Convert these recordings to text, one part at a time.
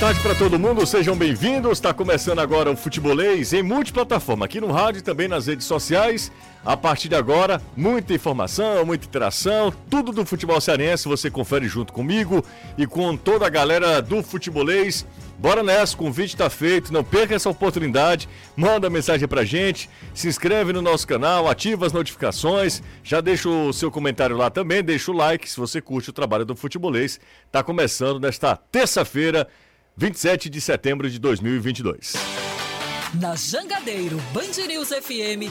tarde para todo mundo, sejam bem-vindos. Está começando agora o Futebolês em multiplataforma, aqui no rádio e também nas redes sociais. A partir de agora, muita informação, muita interação, tudo do futebol cearense você confere junto comigo e com toda a galera do Futebolês. Bora nessa, o convite está feito, não perca essa oportunidade, manda mensagem pra gente, se inscreve no nosso canal, ativa as notificações, já deixa o seu comentário lá também, deixa o like se você curte o trabalho do Futebolês. Tá começando nesta terça-feira, 27 de setembro de 2022. Na Jangadeiro Band News FM,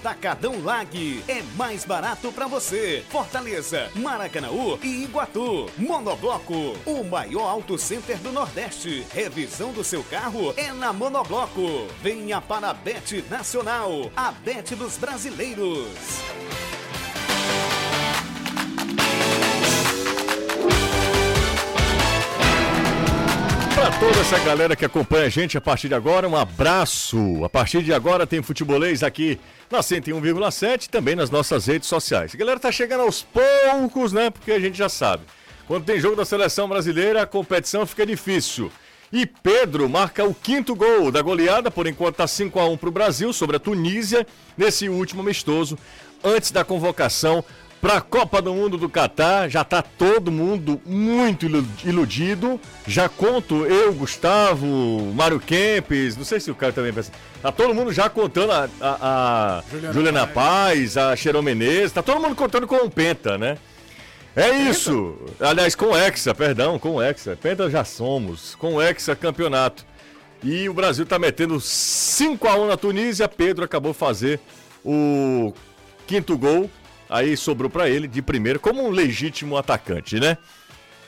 Atacadão Lag é mais barato para você. Fortaleza, Maracanaú e Iguatu. Monobloco, o maior auto center do Nordeste. Revisão do seu carro é na Monobloco. Venha para a Bet Nacional, a Bet dos brasileiros. Para toda essa galera que acompanha a gente a partir de agora, um abraço. A partir de agora tem futebolês aqui na 101,7 e também nas nossas redes sociais. A galera tá chegando aos poucos, né? Porque a gente já sabe. Quando tem jogo da seleção brasileira, a competição fica difícil. E Pedro marca o quinto gol da goleada, por enquanto tá 5 a 1 para o Brasil sobre a Tunísia nesse último amistoso antes da convocação para a Copa do Mundo do Catar. Já está todo mundo muito iludido. Já conto eu, Gustavo, Mário Kempes, não sei se o cara também pensa. Tá todo mundo já contando a, a, a Juliana, Juliana Paz, a Cheirão Menezes, tá todo mundo contando com o Penta, né? É isso! Aliás, com o Hexa, perdão, com o Hexa. Penta já somos, com o Hexa campeonato. E o Brasil tá metendo 5 a 1 na Tunísia. Pedro acabou fazer o quinto gol Aí sobrou para ele de primeiro como um legítimo atacante, né?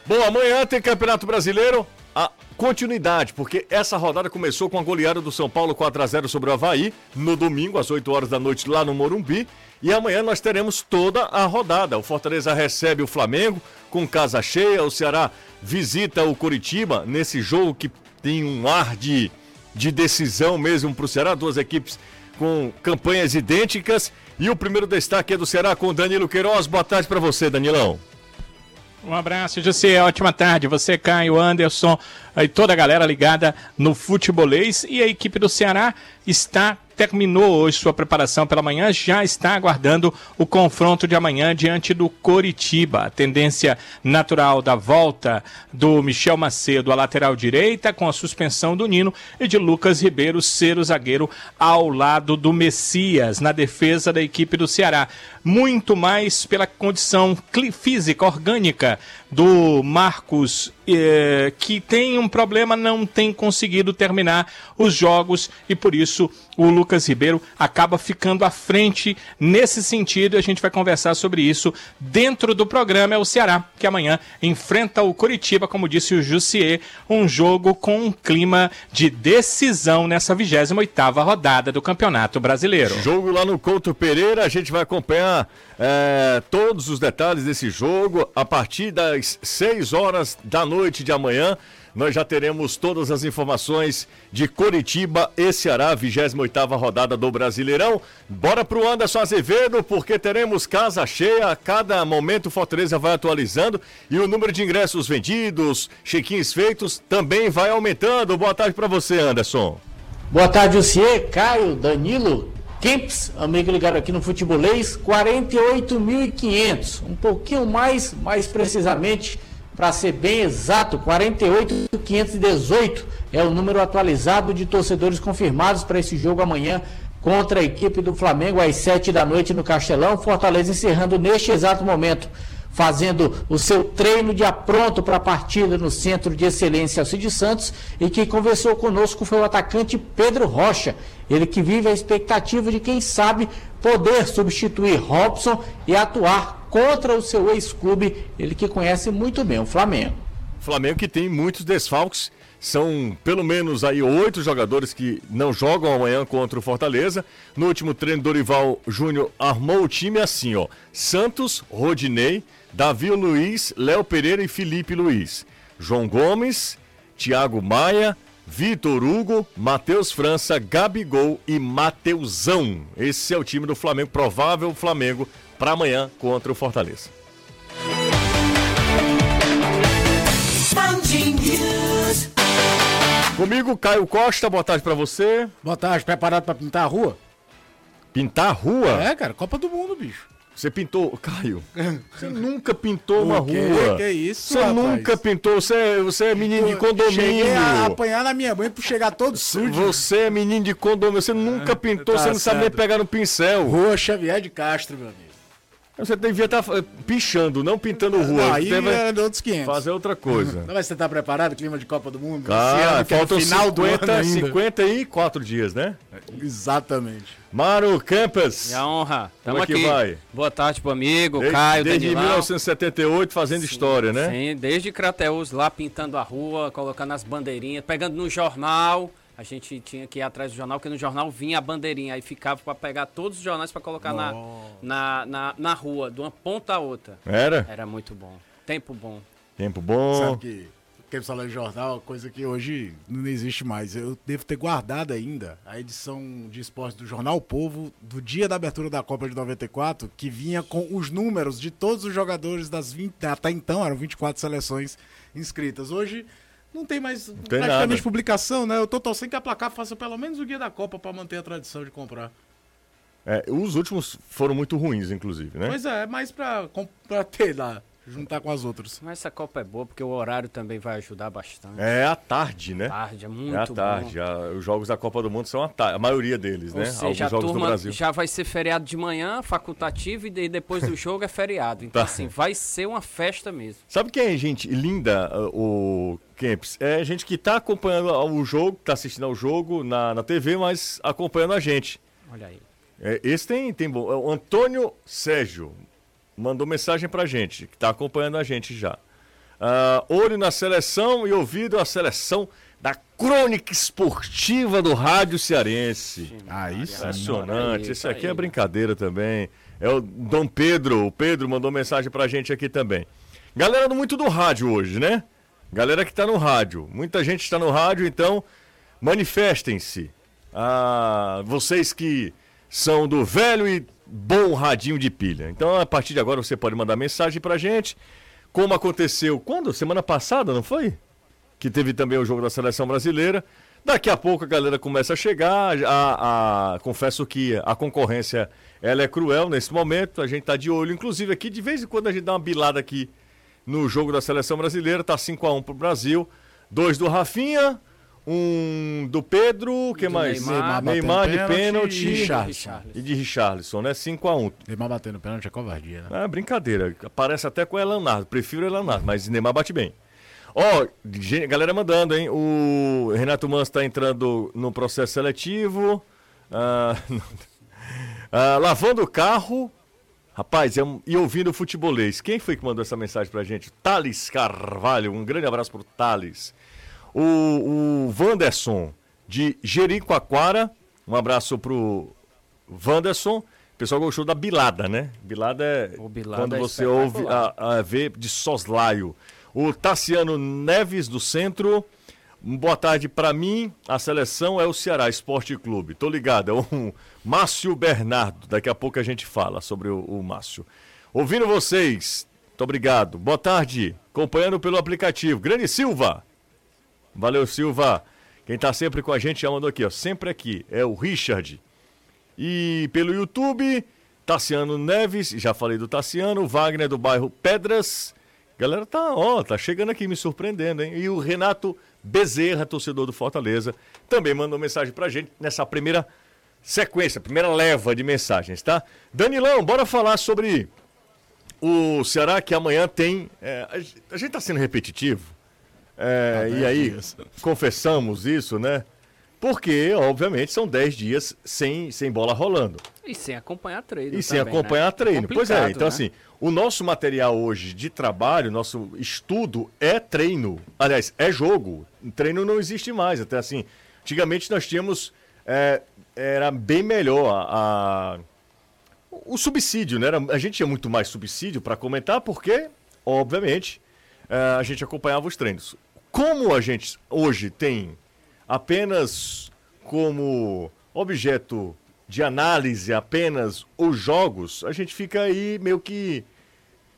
Bom, amanhã tem Campeonato Brasileiro. A continuidade, porque essa rodada começou com a goleada do São Paulo 4 a 0 sobre o Havaí, no domingo, às 8 horas da noite, lá no Morumbi. E amanhã nós teremos toda a rodada. O Fortaleza recebe o Flamengo com casa cheia. O Ceará visita o Curitiba nesse jogo que tem um ar de, de decisão mesmo para o Ceará. Duas equipes com campanhas idênticas. E o primeiro destaque é do Ceará com Danilo Queiroz. Boa tarde para você, Danilão. Um abraço, José. Ótima tarde. Você, Caio, Anderson e toda a galera ligada no futebolês. E a equipe do Ceará está terminou hoje sua preparação pela manhã, já está aguardando o confronto de amanhã diante do Coritiba. A tendência natural da volta do Michel Macedo à lateral direita, com a suspensão do Nino e de Lucas Ribeiro ser o zagueiro ao lado do Messias, na defesa da equipe do Ceará. Muito mais pela condição física, orgânica do Marcos, eh, que tem um problema, não tem conseguido terminar os jogos e por isso o Lucas Ribeiro acaba ficando à frente nesse sentido. E a gente vai conversar sobre isso dentro do programa. É o Ceará, que amanhã enfrenta o Curitiba, como disse o Jussier, um jogo com um clima de decisão nessa 28 rodada do Campeonato Brasileiro. Jogo lá no Couto Pereira, a gente vai acompanhar é, todos os detalhes desse jogo a partir das 6 horas da noite de amanhã. Nós já teremos todas as informações de Coritiba e Ceará, 28 rodada do Brasileirão. Bora pro Anderson Azevedo, porque teremos casa cheia. A cada momento o Fortaleza vai atualizando e o número de ingressos vendidos, check-ins feitos, também vai aumentando. Boa tarde para você, Anderson. Boa tarde, Lucier, Caio, Danilo, Kemps, amigo ligado aqui no Futebolês, 48.500, um pouquinho mais, mais precisamente para ser bem exato, 48.518 é o número atualizado de torcedores confirmados para esse jogo amanhã contra a equipe do Flamengo às 7 da noite no Castelão. Fortaleza encerrando neste exato momento, fazendo o seu treino de apronto para a partida no Centro de Excelência Alcide Santos. E quem conversou conosco foi o atacante Pedro Rocha. Ele que vive a expectativa de, quem sabe, poder substituir Robson e atuar contra o seu ex-clube, ele que conhece muito bem o Flamengo. Flamengo que tem muitos desfalques, São pelo menos aí oito jogadores que não jogam amanhã contra o Fortaleza. No último treino, Dorival Júnior armou o time assim, ó. Santos, Rodinei, Davi Luiz, Léo Pereira e Felipe Luiz. João Gomes, Thiago Maia, Vitor Hugo, Matheus França, Gabigol e Mateusão. Esse é o time do Flamengo, provável Flamengo, para amanhã contra o Fortaleza. Comigo, Caio Costa, boa tarde pra você. Boa tarde, preparado pra pintar a rua? Pintar a rua? É, cara, Copa do Mundo, bicho. Você pintou. Caio, você nunca pintou uma rua. Que isso, Você rapaz? nunca pintou. Você, é- você é menino de condomínio. Cheguei a apanhar na minha mãe por chegar todo sujo. Você é menino de condomínio. Você nunca pintou, tá você não sabe nem certo. pegar no pincel. Rua Xavier de Castro, meu amigo. Você devia estar eh, pichando, não pintando rua. Aí vai é de outros 500. fazer outra coisa. Não, mas você tá preparado? Clima de Copa do Mundo? Ano, que é faltam final do 50, ano ainda. 54 dias, né? Exatamente. Maro Campos. Minha honra. Como é que aqui. vai? Boa tarde pro amigo, Desde, Caio, desde Danilão. 1978 fazendo história, né? Sim, desde Crateus lá pintando a rua, colocando as bandeirinhas, pegando no jornal. A gente tinha que ir atrás do jornal, porque no jornal vinha a bandeirinha. Aí ficava pra pegar todos os jornais pra colocar na, na, na, na rua, de uma ponta a outra. Era? Era muito bom. Tempo bom. Tempo bom. Sabe que quem fala de jornal, coisa que hoje não existe mais. Eu devo ter guardado ainda a edição de esporte do Jornal o Povo do dia da abertura da Copa de 94, que vinha com os números de todos os jogadores das 20, até então eram 24 seleções inscritas. Hoje não tem mais tem praticamente nada. publicação, né? Eu tô torcendo que a placar faça pelo menos o guia da Copa pra manter a tradição de comprar. É, os últimos foram muito ruins, inclusive, né? Pois é, mais pra, com- pra ter lá, juntar com as outras. Mas essa Copa é boa, porque o horário também vai ajudar bastante. É à tarde, né? Tarde, é muito é à tarde. A- os jogos da Copa do Mundo são à tarde. A maioria deles, Ou né? seja, Alguns a jogos do turma Brasil. já vai ser feriado de manhã, facultativo, e de- depois do jogo é feriado. Então, Tá. assim, vai ser uma festa mesmo. Sabe quem é gente linda, o Kempis? É gente que tá acompanhando o jogo, tá assistindo ao jogo na, na TV, mas acompanhando a gente. Olha aí. É, esse tem, tem bom. é O Antônio Sérgio mandou mensagem pra gente, que tá acompanhando a gente já. Ah, olho na seleção e ouvido a seleção da crônica esportiva do Rádio Cearense. Aí sim. Impressionante. Isso Esse aqui é brincadeira também. É o Dom Pedro. O Pedro mandou mensagem pra gente aqui também. Galera do muito do rádio hoje, né? Galera que tá no rádio. Muita gente está no rádio, então manifestem-se. Ah, vocês que são do velho e bom radinho de pilha. Então, a partir de agora, você pode mandar mensagem pra gente. Como aconteceu quando? Semana passada, não foi? que teve também o jogo da seleção brasileira. Daqui a pouco a galera começa a chegar. A, a- confesso que a concorrência ela é cruel nesse momento. A gente tá de olho, inclusive aqui de vez em quando a gente dá uma bilada aqui no jogo da seleção brasileira. Tá 5 a 1 pro Brasil. Dois do Rafinha, um do Pedro, que do mais? Neymar. Neymar de pênalti e e de Richarlison, né? 5 a 1 Neymar batendo pênalti é covardia, né? é brincadeira. Parece até com o Elanardo. Prefiro o Elanardo, mas Neymar bate bem. Ó, gente, galera mandando, hein? O Renato Manso está entrando no processo seletivo. Ah, ah, lavando o carro. Rapaz, é e ouvindo o futebolês. Quem foi que mandou essa mensagem pra gente? Thales Carvalho. Um grande abraço pro Thales. O, o Wanderson, de Jericoacoara. Um abraço pro Wanderson. O pessoal gostou da bilada, né? Bilada é bilada quando é você ouve a, a vê de soslaio. O Tassiano Neves do Centro. Boa tarde pra mim. A seleção é o Ceará Esporte Clube. Tô ligado, é o Márcio Bernardo. Daqui a pouco a gente fala sobre o, o Márcio. Ouvindo vocês, muito obrigado. Boa tarde. Acompanhando pelo aplicativo. Grande Silva. Valeu, Silva. Quem tá sempre com a gente já mandou aqui, ó. Sempre aqui. É o Richard. E pelo YouTube, Tassiano Neves, já falei do Tassiano, Wagner do bairro Pedras. Galera tá, ó, tá chegando aqui me surpreendendo, hein? E o Renato Bezerra, torcedor do Fortaleza, também mandou mensagem pra gente nessa primeira sequência, primeira leva de mensagens, tá? Danilão, bora falar sobre o Ceará que amanhã tem. é, a gente tá sendo repetitivo. É, e aí, confessamos isso, né? Porque, obviamente, são 10 dias sem, sem bola rolando. E sem acompanhar treino. E sem também, acompanhar né? treino. Pois é, então né? assim, o nosso material hoje de trabalho, nosso estudo é treino. Aliás, é jogo. Treino não existe mais. Até assim, antigamente nós tínhamos. é, era bem melhor a, a- o subsídio, né? Era- a gente tinha muito mais subsídio para comentar, porque, obviamente, é, a gente acompanhava os treinos. Como a gente hoje tem apenas como objeto de análise apenas os jogos, a gente fica aí meio que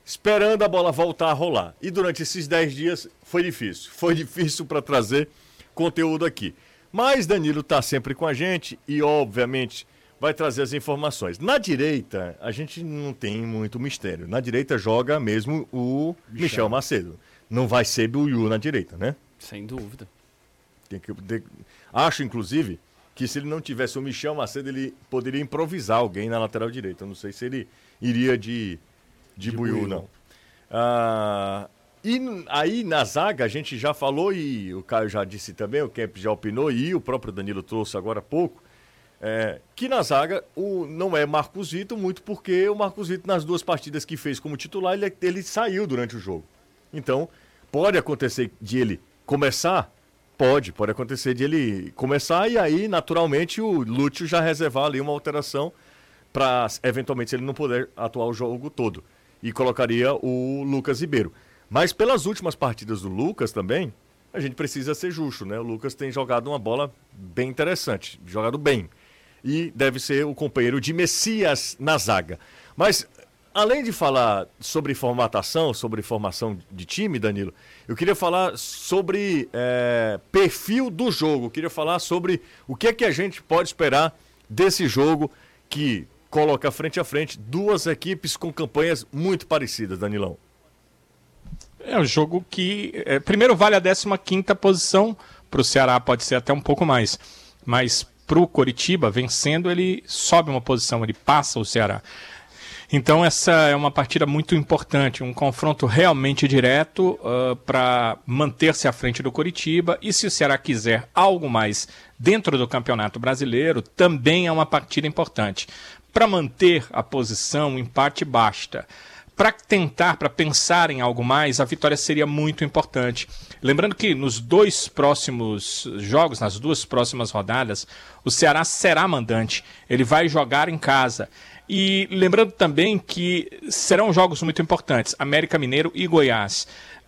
esperando a bola voltar a rolar. E durante esses 10 dias foi difícil. Foi difícil para trazer conteúdo aqui. Mas Danilo está sempre com a gente e, obviamente, vai trazer as informações. Na direita, a gente não tem muito mistério. Na direita joga mesmo o Michel, Macedo. Não vai ser Buiu na direita, né? Sem dúvida. Tem que, de- Acho, inclusive, que se ele não tivesse o Michel Macedo, ele poderia improvisar alguém na lateral direita. Eu não sei se ele iria de, de, Buiú, Buiú. não. Ah, e aí na zaga a gente já falou e o Caio já disse também, o Kemp já opinou e o próprio Danilo trouxe agora há pouco, é, que na zaga o, não é Marcos Vitor, muito porque o Marcos Vitor, nas duas partidas que fez como titular, ele, ele saiu durante o jogo. Então, pode acontecer de ele começar? Pode, pode acontecer de ele começar e aí, naturalmente, o Lúcio já reservar ali uma alteração para, eventualmente, se ele não puder atuar o jogo todo. E colocaria o Lucas Ribeiro. Mas pelas últimas partidas do Lucas também, a gente precisa ser justo, né? O Lucas tem jogado uma bola bem interessante, jogado bem. E deve ser o companheiro de Messias na zaga. Mas, além de falar sobre formatação, sobre formação de time, Danilo, eu queria falar sobre é, perfil do jogo. Eu queria falar sobre o que é que a gente pode esperar desse jogo que coloca frente a frente duas equipes com campanhas muito parecidas, Danilão. É um jogo que. é, primeiro vale a 15 posição. Para o Ceará pode ser até um pouco mais. Mas para o Coritiba, vencendo, ele sobe uma posição, ele passa o Ceará. Então essa é uma partida muito importante, um confronto realmente direto para manter-se à frente do Coritiba. E se o Ceará quiser algo mais dentro do Campeonato Brasileiro, também é uma partida importante. Para manter a posição, o empate basta. Para tentar, para pensar em algo mais, a vitória seria muito importante. Lembrando que nos dois próximos jogos, nas duas próximas rodadas, o Ceará será mandante. Ele vai jogar em casa. E lembrando também que serão jogos muito importantes: América Mineiro e Goiás.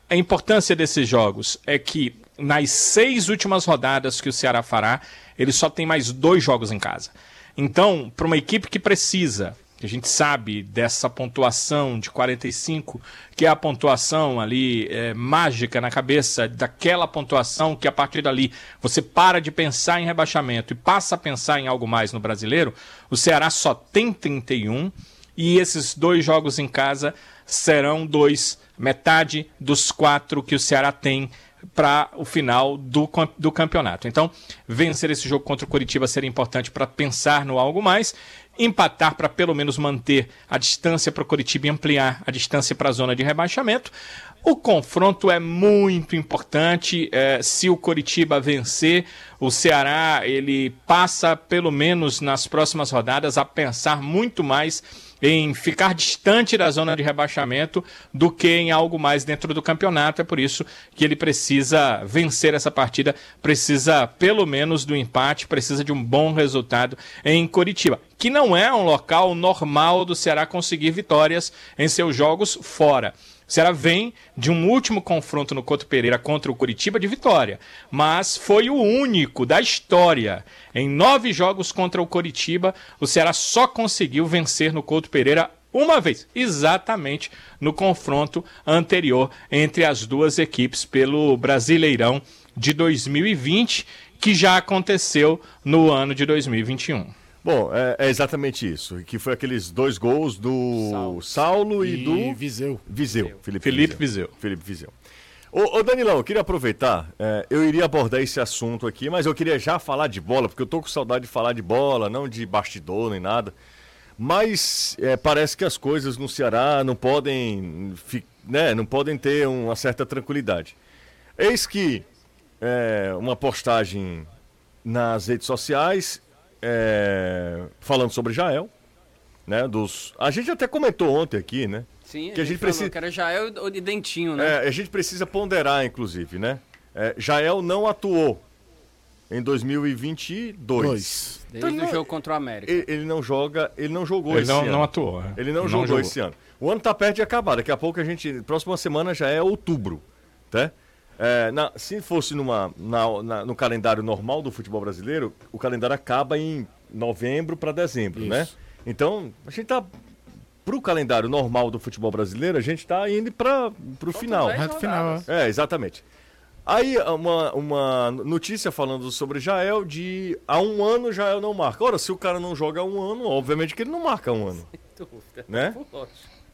A importância desses jogos é que nas seis últimas rodadas que o Ceará fará, ele só tem mais dois jogos em casa. Então, para uma equipe que precisa, que a gente sabe dessa pontuação de 45, que é a pontuação ali é, mágica na cabeça, daquela pontuação que a partir dali você para de pensar em rebaixamento e passa a pensar em algo mais no brasileiro, o Ceará só tem 31 e esses dois jogos em casa serão dois, metade dos quatro que o Ceará tem para o final do, do campeonato. Então, vencer esse jogo contra o Curitiba seria importante para pensar no algo mais, empatar para pelo menos manter a distância para o Curitiba e ampliar a distância para a zona de rebaixamento. O confronto é muito importante. eh, se o Coritiba vencer, o Ceará ele passa pelo menos nas próximas rodadas a pensar muito mais em ficar distante da zona de rebaixamento do que em algo mais dentro do campeonato. É por isso que ele precisa vencer essa partida, precisa pelo menos do empate, precisa de um bom resultado em Curitiba, que não é um local normal do Ceará conseguir vitórias em seus jogos fora. O Ceará vem de um último confronto no Couto Pereira contra o Curitiba de vitória, mas foi o único da história. Em nove jogos contra o Curitiba, o Ceará só conseguiu vencer no Couto Pereira uma vez, exatamente no confronto anterior entre as duas equipes pelo Brasileirão de 2020, que já aconteceu no ano de 2021. Bom, é, é exatamente isso. Que foi aqueles dois gols do Saulo, e, E do Viseu. Viseu. Felipe, Felipe Viseu. Felipe Viseu. Ô, ô Danilão, eu queria aproveitar, é, eu iria abordar esse assunto aqui, mas eu queria já falar de bola, porque eu tô com saudade de falar de bola, não de bastidor nem nada. Mas é, parece que as coisas no Ceará não podem, fi- né, não podem ter uma certa tranquilidade. Eis que é, uma postagem nas redes sociais é, falando sobre Jael. Né, dos... A gente até comentou ontem aqui, né? Sim, que a gente falou precisa. que era Jael ou de Dentinho, né? É, a gente precisa ponderar, inclusive, né? É, Jael não atuou em 2022. Dois. Desde Então, o jogo contra o América. Ele, ele não joga, ele não jogou Ele esse não, ano. não atuou. é. Ele não, jogou, esse ano. O ano tá perto de acabar. Daqui a pouco a gente. Próxima semana já é outubro. Tá? É, na- se fosse numa, na- na- no calendário normal do futebol brasileiro, o calendário acaba em novembro para dezembro, Isso. né? Então, a gente tá. Pro calendário normal do futebol brasileiro, a gente tá indo para pro final. Reto final. é. É, exatamente. Aí, uma, uma notícia falando sobre Jael de há um ano Jael não marca. Ora, se o cara não joga há um ano, obviamente que ele não marca há um ano. Né?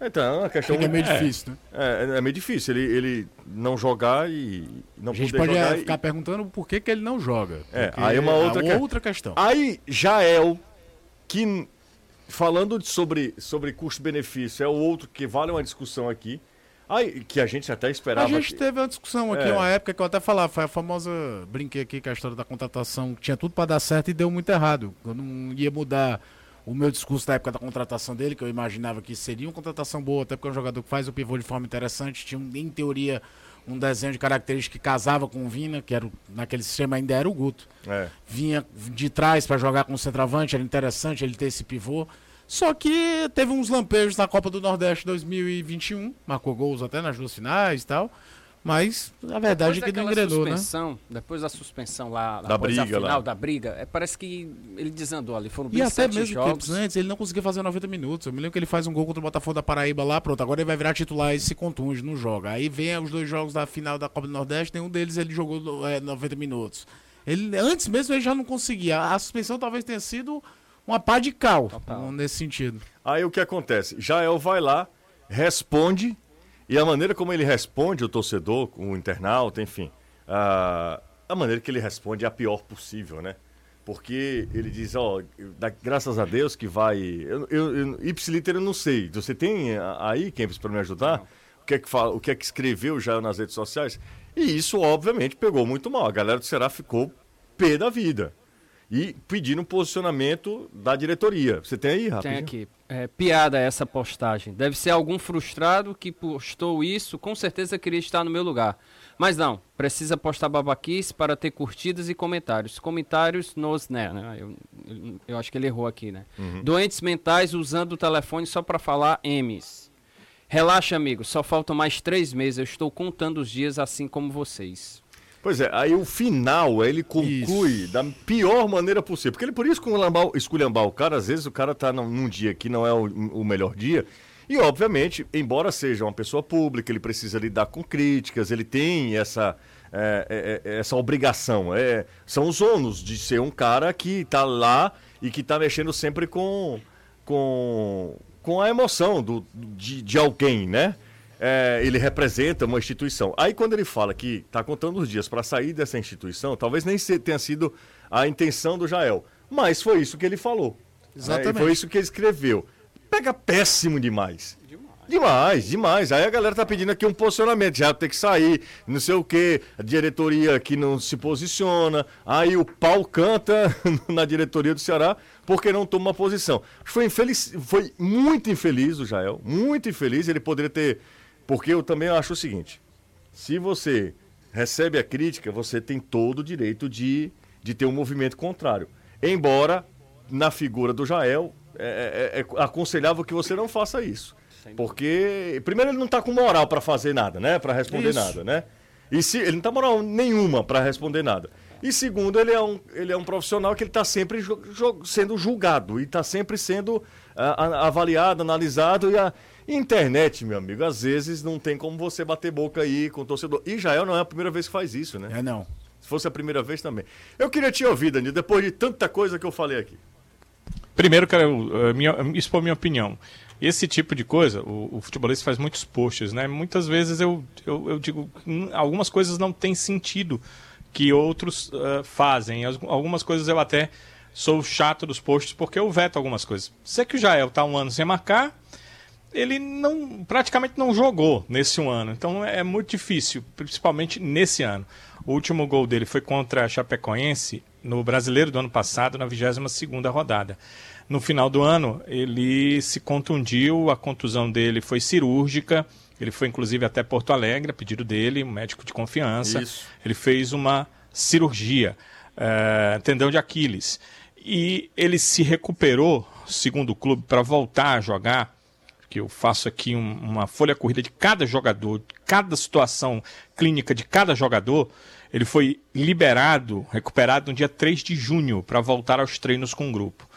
Então, é uma questão Fica meio é, difícil, né? É, é meio difícil ele, ele não jogar e não A gente poder pode jogar. é, e- ficar perguntando por que, que ele não joga. É, aí é uma outra que- outra questão. Aí, Jael, que falando de- sobre, sobre custo-benefício, é o outro que vale uma discussão aqui. Aí, que a gente até esperava. A gente que- teve uma discussão aqui, É. uma época que eu até falava, foi a famosa. Brinquei aqui com a história da contratação, que tinha tudo pra dar certo e deu muito errado. Eu não ia mudar o meu discurso da época da contratação dele, que eu imaginava que seria uma contratação boa, até porque é um jogador que faz o pivô de forma interessante, tinha, em teoria, um desenho de características que casava com o Vina, que era, naquele sistema ainda era o Guto. É. Vinha de trás pra jogar com o centroavante, era interessante ele ter esse pivô. Só que teve uns lampejos na Copa do Nordeste 2021, marcou gols até nas duas finais e tal. Mas a verdade é que não engrenou, né? Depois da suspensão lá, Da briga lá. final da briga, é, parece que ele desandou ali. Foram E até 27 mesmo jogos. tempos antes, ele não conseguia fazer 90 minutos. Eu me lembro que ele faz um gol contra o Botafogo da Paraíba lá, pronto. Agora ele vai virar titular e se contunde, não joga. Aí vem os dois jogos da final da Copa do Nordeste, nenhum deles ele jogou é, 90 minutos. Ele, antes mesmo ele já não conseguia. A suspensão talvez tenha sido uma pá de cal, nesse sentido. Aí o que acontece? Jael vai lá, responde, e a maneira como ele responde o torcedor, o internauta, enfim, a, a maneira que ele responde é a pior possível, né? Porque ele diz, ó, dá- graças a Deus que vai. Eu, eu, eu, Ipsiliter eu não sei. Você tem aí, Kempis, para me ajudar? O que, é que fala, o que é que escreveu já nas redes sociais? E isso, obviamente, pegou muito mal. A galera do Ceará ficou pé da vida. E pedindo um posicionamento da diretoria. Você tem aí, Tem rapidinho? aqui. É, piada essa postagem. Deve ser algum frustrado que postou isso, com certeza queria estar no meu lugar. Mas não, precisa postar babaquice para ter curtidas e comentários. Comentários nos, né? né, Eu, eu, eu acho que ele errou aqui, né? Doentes mentais usando o telefone só para falar M's. Relaxa, amigo, só faltam mais três meses. Eu estou contando os dias assim como vocês. Pois é, aí o final, ele conclui da pior maneira possível. Porque ele, por isso, esculhambar, esculhambar o cara, às vezes o cara tá num, num dia que não é o, o melhor dia. E, obviamente, embora seja uma pessoa pública, ele precisa lidar com críticas, ele tem essa, é, é, é, essa obrigação. É, são os ônus de ser um cara que tá lá e que tá mexendo sempre com, com, com a emoção do, de, de alguém, né? É, ele representa uma instituição. Aí quando ele fala que está contando os dias para sair dessa instituição, talvez nem se- tenha sido a intenção do Jael, mas foi isso que ele falou. Exatamente. Né? E foi isso que ele escreveu. Pega péssimo demais. Demais, demais. Aí a galera tá pedindo aqui um posicionamento, já tem que sair, não sei o quê, a diretoria que não se posiciona, aí o pau canta na diretoria do Ceará porque não toma uma posição. Foi, infeliz, foi muito infeliz o Jael, muito infeliz, ele poderia ter... Porque eu também acho o seguinte, se você recebe a crítica, você tem todo o direito de, de ter um movimento contrário. Embora, na figura do Jael, é, é- é aconselhável que você não faça isso. Porque, primeiro, ele não está com moral para fazer nada, né? Para responder Isso. nada, né? E se, ele não tá moral nenhuma para responder nada. E segundo, ele é um, ele é um profissional que ele está sempre ju- ju- sendo julgado e está sempre sendo ah, a- avaliado, analisado. E a internet, meu amigo, às vezes não tem como você bater boca aí com o torcedor. E Jael não é a primeira vez que faz isso, né? É não. Se fosse a primeira vez também. Eu queria te ouvir, Danilo, depois de tanta coisa que eu falei aqui. Primeiro, quero eh, minha, expor minha opinião. Esse tipo de coisa, o, o futebolista faz muitos posts, né? Muitas vezes eu, eu, eu digo, hum, algumas coisas não têm sentido que outros eh, fazem. As- Algumas coisas eu até sou chato dos posts porque eu veto algumas coisas. Sei que o Jael tá um ano sem marcar, ele não praticamente não jogou nesse um ano. Então é muito difícil, principalmente nesse ano. O último gol dele foi contra a Chapecoense no Brasileiro do ano passado, na 22ª rodada. No final do ano, ele se contundiu, a contusão dele foi cirúrgica. Ele foi inclusive até Porto Alegre, a pedido dele, um médico de confiança. Isso. Ele fez uma cirurgia, uh, tendão de Aquiles. E ele se recuperou, segundo o clube, para voltar a jogar que eu faço aqui um, uma folha corrida de cada jogador, de cada situação clínica de cada jogador, ele foi liberado, recuperado no dia 3 de junho para voltar aos treinos com o grupo.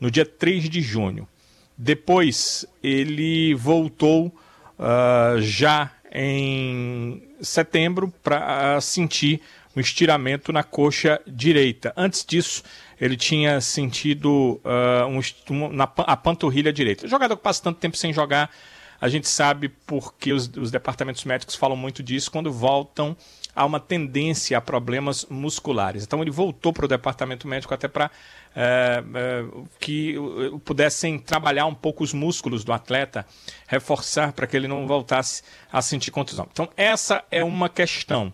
No dia 3 de junho. Depois ele voltou uh, já em setembro para sentir um estiramento na coxa direita. Antes disso, ele tinha sentido uh, um, na, a panturrilha direita. Jogador que passa tanto tempo sem jogar, a gente sabe porque os, os departamentos médicos falam muito disso quando voltam a uma tendência a problemas musculares. Então ele voltou para o departamento médico até para é, é, que pudessem trabalhar um pouco os músculos do atleta, reforçar para que ele não voltasse a sentir contusão. Então essa é uma questão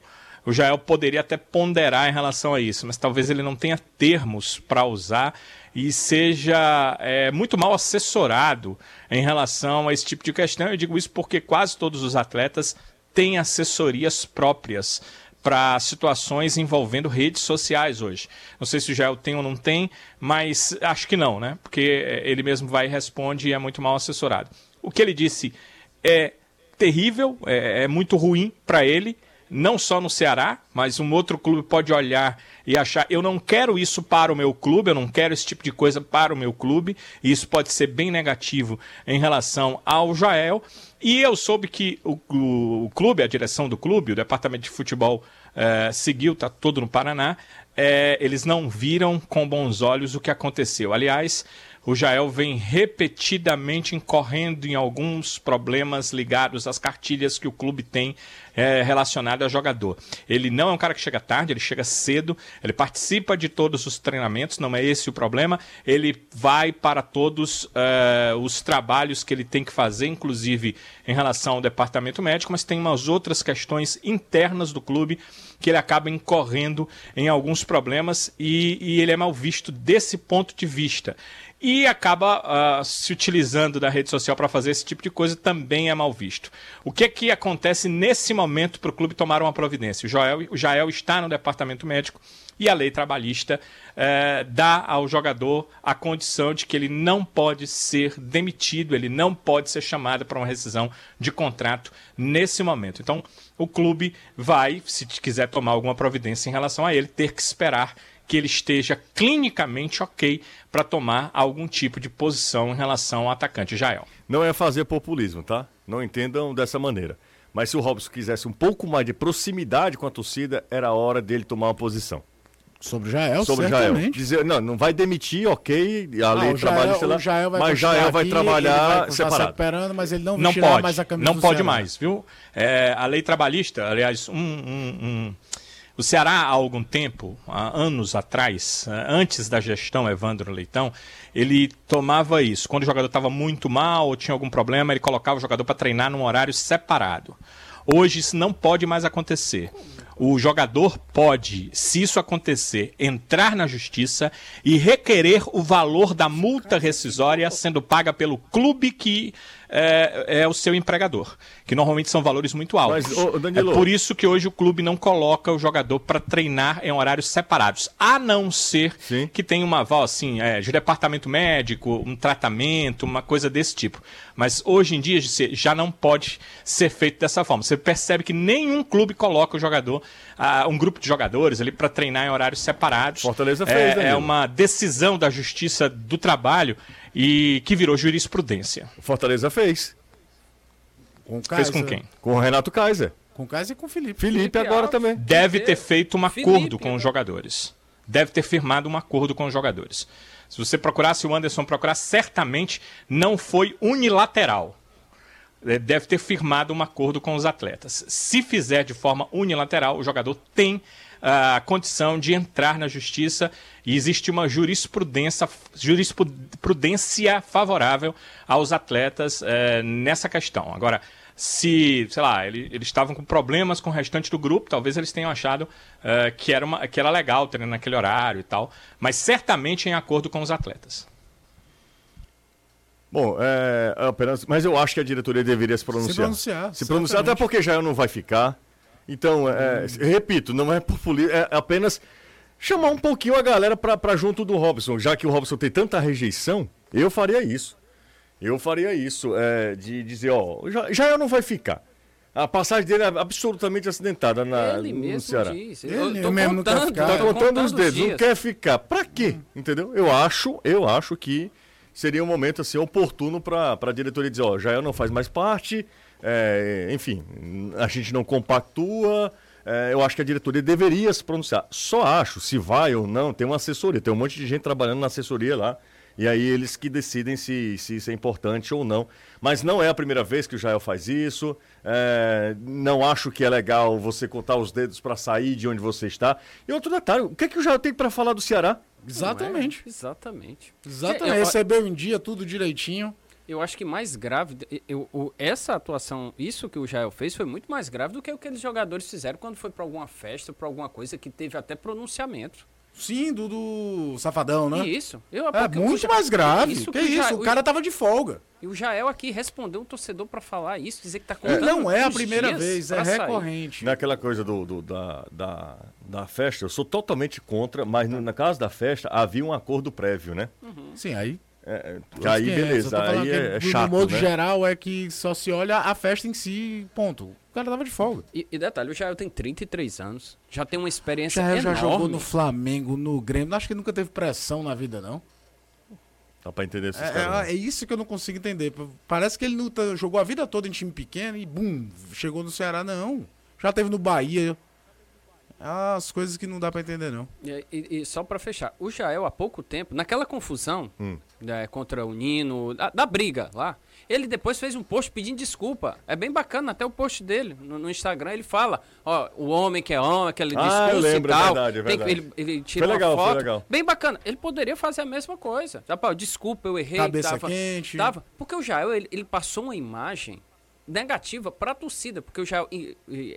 o Jael poderia até ponderar em relação a isso, mas talvez ele não tenha termos para usar e seja é, muito mal assessorado em relação a esse tipo de questão. Eu digo isso porque quase todos os atletas têm assessorias próprias para situações envolvendo redes sociais hoje. Não sei se o Jael tem ou não tem, mas acho que não, né? Porque ele mesmo vai e responde e é muito mal assessorado. O que ele disse é terrível, é, é muito ruim para ele não só no Ceará, mas um outro clube pode olhar e achar: eu não quero isso para o meu clube, eu não quero esse tipo de coisa para o meu clube, e isso pode ser bem negativo em relação ao Jael. E eu soube que o, o, o clube, a direção do clube, o departamento de futebol é, seguiu, está todo no Paraná. É, eles não viram com bons olhos o que aconteceu. Aliás, o Jael vem repetidamente incorrendo em alguns problemas ligados às cartilhas que o clube tem é, relacionado ao jogador. Ele não é um cara que chega tarde, ele chega cedo, ele participa de todos os treinamentos, não é esse o problema. Ele vai para todos uh, os trabalhos que ele tem que fazer, inclusive em relação ao departamento médico, mas tem umas outras questões internas do clube que ele acaba incorrendo em alguns problemas e, e ele é mal visto desse ponto de vista e acaba uh, se utilizando da rede social para fazer esse tipo de coisa também é mal visto. O que é que acontece nesse momento para o clube tomar uma providência? O Joel, o Jael está no departamento médico e a lei trabalhista uh, dá ao jogador a condição de que ele não pode ser demitido, ele não pode ser chamado para uma rescisão de contrato nesse momento. Então, o clube vai, se quiser tomar alguma providência em relação a ele, ter que esperar que ele esteja clinicamente ok para tomar algum tipo de posição em relação ao atacante Jael. Não é fazer populismo, tá? Não entendam dessa maneira. Mas se o Robson quisesse um pouco mais de proximidade com a torcida, era hora dele tomar uma posição. Sobre o Jael, Sobre certamente. Jael. Dizer, não, não vai demitir, ok, a lei ah, trabalhista lá, Jael vai mas Jael vai aqui, trabalhar vai separado. recuperando, mas ele não, não pode, mais a camisa Não pode mais, viu? É, a lei trabalhista, aliás, um, um, um o Ceará, há algum tempo, há anos atrás, eh, antes da gestão Evandro Leitão, ele tomava isso. Quando o jogador estava muito mal ou tinha algum problema, ele colocava o jogador para treinar num horário separado. Hoje isso não pode mais acontecer. O jogador pode, se isso acontecer, entrar na justiça e requerer o valor da multa rescisória sendo paga pelo clube que é, é o seu empregador, que normalmente são valores muito altos. Mas, ô, Danilo... É por isso que hoje o clube não coloca o jogador para treinar em horários separados, a não ser Sim. que tenha uma aval assim, é, de departamento médico, um tratamento, uma coisa desse tipo. Mas hoje em dia já não pode ser feito dessa forma. Você percebe que nenhum clube coloca o jogador, uh, um grupo de jogadores ali para treinar em horários separados. Fortaleza fez, é, é uma decisão da Justiça do Trabalho e que virou jurisprudência. Fortaleza fez. Com fez com quem? Com o Renato Kaiser. Com o Kaiser e com o Felipe. Felipe, Felipe agora Alves. também. Deve ter feito um Felipe, acordo com os jogadores. Deve ter firmado um acordo com os jogadores. Se você procurasse o Anderson procurar, certamente não foi unilateral. É, deve ter firmado um acordo com os atletas. Se fizer de forma unilateral, o jogador tem a condição de entrar na justiça e existe uma jurisprudência, jurisprudência favorável aos atletas é, nessa questão. Agora, se, sei lá, ele, eles estavam com problemas com o restante do grupo, talvez eles tenham achado uh, que, era uma, que era legal treinar naquele horário e tal, mas certamente em acordo com os atletas. Bom, é, apenas, mas eu acho que a diretoria deveria se pronunciar. Se pronunciar. Se pronunciar, até porque já não vai ficar. Então, é, hum. repito, não é populismo, é apenas chamar um pouquinho a galera para junto do Robson. Já que o Robson tem tanta rejeição, eu faria isso. Eu faria isso, é, de dizer, ó, já, já eu não vai ficar. A passagem dele é absolutamente acidentada na, ele mesmo no Ceará. Diz. Ele eu mesmo contando, não quer ficar. Tá contando os dedos, não quer ficar. Pra quê? Entendeu? Eu acho, eu acho que seria um momento assim oportuno para a diretoria dizer, ó, já eu não faz mais parte, é, enfim, a gente não compactua. É, eu acho que a diretoria deveria se pronunciar. Só acho, se vai ou não, tem uma assessoria, tem um monte de gente trabalhando na assessoria lá. E aí eles que decidem se, se isso é importante ou não. Mas não é a primeira vez que o Jael faz isso. É, não acho que é legal você contar os dedos para sair de onde você está. E outro detalhe, o que, é que o Jael tem para falar do Ceará? Exatamente. É? Exatamente. Exatamente. Eu, Recebeu em dia, tudo direitinho. Eu acho que mais grave, eu, eu, essa atuação, isso que o Jael fez foi muito mais grave do que o que aqueles jogadores fizeram quando foi para alguma festa, para alguma coisa que teve até pronunciamento. Sim, do, do Safadão, né? Isso. Eu, é muito já, mais grave. Isso que, que isso? o cara tava de folga. E o Jael aqui respondeu um torcedor para falar isso, dizer que tá contando. É, não é a primeira vez, é recorrente. Naquela coisa do, do, da, da, da festa, eu sou totalmente contra, mas no, na casa da festa havia um acordo prévio, né? Uhum. Sim, aí. É, é aí, beleza. Aí é, é chato. No modo né? geral é que só se olha a festa em si, ponto cara tava de folga. E, e detalhe, o Jael tem 33 anos, já tem uma experiência Jael enorme. já jogou no Flamengo, no Grêmio, acho que nunca teve pressão na vida, não. Dá pra entender esses é, caras. É, é, isso que eu não consigo entender. Parece que ele não jogou a vida toda em time pequeno e, bum, chegou no Ceará. Não. Já teve no Bahia. As coisas que não dá para entender, não. E, e, e só para fechar, o Jael, há pouco tempo, naquela confusão hum. né, contra o Nino, da, da briga lá, ele depois fez um post pedindo desculpa. É bem bacana, até o post dele no, no Instagram. Ele fala: Ó, o homem que é homem, aquele ah, discurso lembro, e tal. É verdade, é verdade. Tem, ele, ele tira foi legal, uma foto. Foi legal. Bem bacana. Ele poderia fazer a mesma coisa. Desculpa, eu errei. Cabeça tava, quente. Tava, porque o Jael, ele, ele passou uma imagem negativa para a torcida, porque o Jael,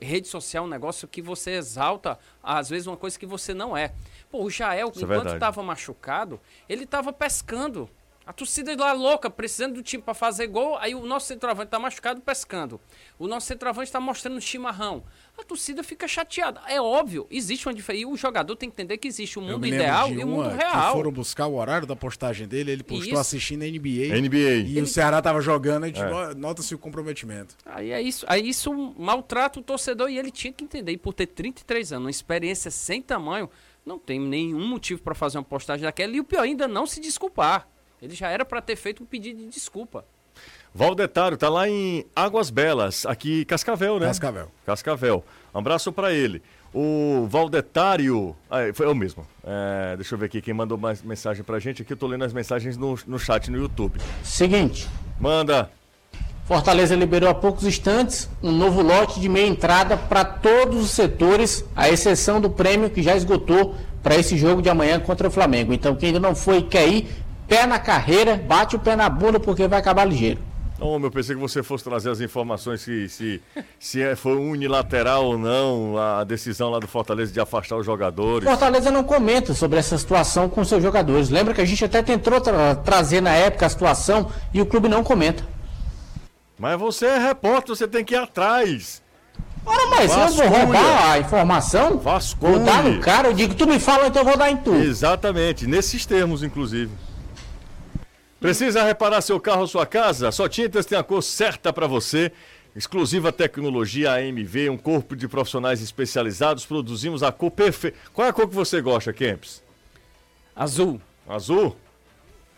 rede social é um negócio que você exalta, às vezes, uma coisa que você não é. Pô, o Jael, Isso é enquanto estava machucado, ele estava pescando. A torcida lá louca, precisando do time para fazer gol, aí o nosso centroavante tá machucado pescando. O nosso centroavante está mostrando chimarrão. A torcida fica chateada. É óbvio, existe uma diferença. E o jogador tem que entender que existe o um mundo ideal e o um mundo real. foram buscar o horário da postagem dele, ele postou isso. assistindo a NBA. NBA. E ele... o Ceará tava jogando, é. nota-se o comprometimento. Aí é isso, aí isso maltrata o torcedor e ele tinha que entender. E por ter 33 anos, uma experiência sem tamanho, não tem nenhum motivo para fazer uma postagem daquela. E o pior ainda, não se desculpar. Ele já era para ter feito um pedido de desculpa. Valdetário tá lá em Águas Belas, aqui Cascavel, né? Cascavel. Cascavel. Um abraço para ele. O Valdetário. Ah, foi eu mesmo. É, deixa eu ver aqui quem mandou mais mensagem pra gente. Aqui eu tô lendo as mensagens no, no chat no YouTube. Seguinte. Manda. Fortaleza liberou há poucos instantes um novo lote de meia entrada para todos os setores, à exceção do prêmio que já esgotou para esse jogo de amanhã contra o Flamengo. Então, quem ainda não foi e quer ir, pé na carreira, bate o pé na bunda porque vai acabar ligeiro. Ô, meu, pensei que você fosse trazer as informações se, se, se é, foi unilateral ou não a decisão lá do Fortaleza de afastar os jogadores. Fortaleza não comenta sobre essa situação com seus jogadores. Lembra que a gente até tentou tra trazer na época a situação e o clube não comenta. Mas você é repórter, você tem que ir atrás. Ora, mas Vasculha. eu vou roubar a informação, Vasculha. vou dar no cara, eu digo, tu me fala, então eu vou dar em tu. Exatamente, nesses termos, inclusive. Precisa reparar seu carro ou sua casa? Só Tintas tem a cor certa para você. Exclusiva tecnologia AMV, um corpo de profissionais especializados. Produzimos a cor perfeita. Qual é a cor que você gosta, Kemps? Azul. Azul?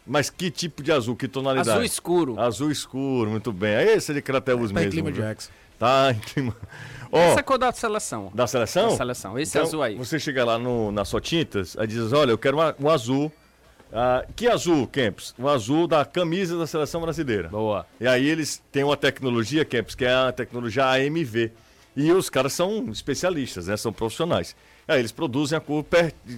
Mas que tipo de azul? Que tonalidade? Azul escuro. Azul escuro, muito bem. É esse de Crateus tá mesmo. Em clima Jackson. Tá em clima. Oh, Essa é a cor da seleção. Da seleção? Da seleção. Esse então, azul aí. Você chega lá no, na sua tintas, aí diz: olha, eu quero uma, um azul ah, que azul, Kempis? O azul da camisa da seleção brasileira. Boa. E aí eles têm uma tecnologia, Kempis, que é a tecnologia AMV. E os caras são especialistas, né? São profissionais. Aí eles produzem a cor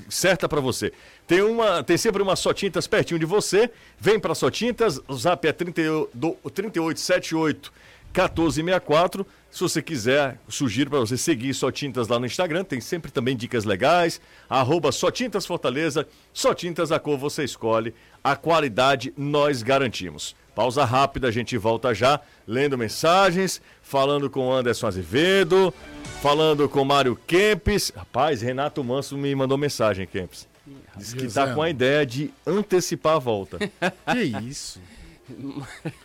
certa para você. Tem, uma, tem sempre uma Só Tintas pertinho de você. Vem para Só Tintas, o zap é 30 e- do- 3878 1464. Se você quiser, sugiro para você seguir Só Tintas lá no Instagram. Tem sempre também dicas legais. Arroba Só Tintas Fortaleza. Só Tintas, a cor você escolhe. A qualidade nós garantimos. Pausa rápida, a gente volta já, lendo mensagens, falando com Anderson Azevedo, falando com Mário Kempes. Rapaz, Renato Manso me mandou mensagem, Kempes. Diz que tá com a ideia de antecipar a volta. Que isso?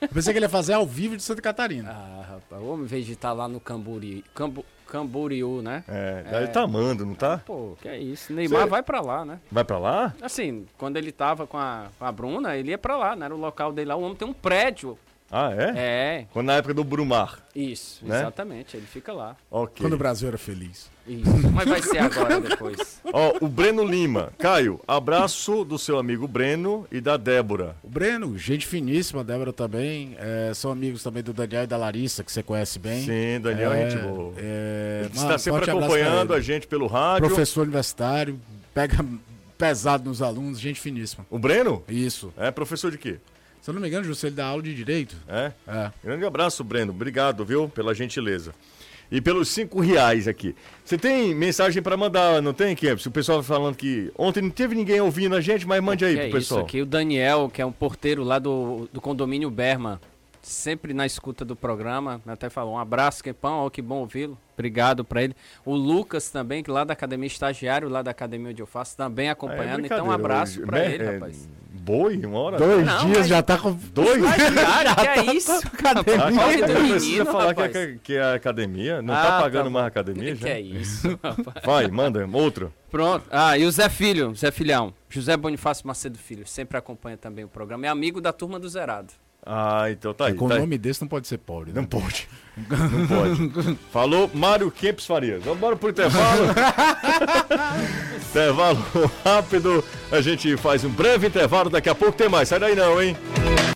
Eu pensei que ele ia fazer ao vivo de Santa Catarina. Ah, rapaz, o homem, em vez de estar lá no Camburi, Cambu, Camboriú, né? É, ele tá amando, não tá? Pô, que é isso. Neymar Cê- vai pra lá, né? Vai pra lá? Assim, quando ele tava com a, com a Bruna, ele ia pra lá, não era o local dele lá. O homem tem um prédio. Ah, é? É, Quando na época do Brumar. isso, Né? exatamente. Ele fica lá. Ok. Quando o Brasil era feliz. Isso. Mas vai ser agora, depois. Ó, o Breno Lima. Caio, abraço do seu amigo Breno e da Débora. O Breno, gente finíssima, a Débora também. é, são amigos também do Daniel e da Larissa, que você conhece bem. Sim, Daniel é É, gente boa. é, Ele mano, está sempre acompanhando a gente pelo rádio. Professor universitário, pega pesado nos alunos, gente finíssima. O Breno? Isso. É professor de quê? Se eu não me engano, José, ele dá aula de direito. É? É. Grande abraço, Breno. Obrigado, viu, pela gentileza. E pelos cinco reais aqui. Você tem mensagem pra mandar, não tem, Kempis? O pessoal falando que ontem não teve ninguém ouvindo a gente, mas mande aí pro é pessoal. isso aqui, o Daniel, que é um porteiro lá do, do condomínio Berma, sempre na escuta do programa, até falou um abraço, Quepão, ó, que bom ouvi-lo, obrigado pra ele. O Lucas também, que lá da academia, estagiário lá da academia onde eu faço, também Ah, é acompanhando, então um abraço pra Né? ele, É, rapaz. Boi, uma hora? Dois Não, dias mas- já tá com. Dois? Estagiário, que é isso? academia. Olha, do não precisa menino, falar que rapaz. é, que é academia. Não Ah, tá pagando tá mais academia Que já? é isso, rapaz. Vai, manda, outro. Pronto. Ah, e o Zé Filho, Zé Filhão. José Bonifácio Macedo Filho, sempre acompanha também o programa. É amigo da turma do Zerado. Ah, então tá aí. Com tá o aí. nome desse não pode ser pobre. Né? Não pode. Não pode. Falou Mário Kempes Farias. Vamos embora pro intervalo. intervalo rápido. A gente faz um breve intervalo. Daqui a pouco tem mais. Sai daí não, hein?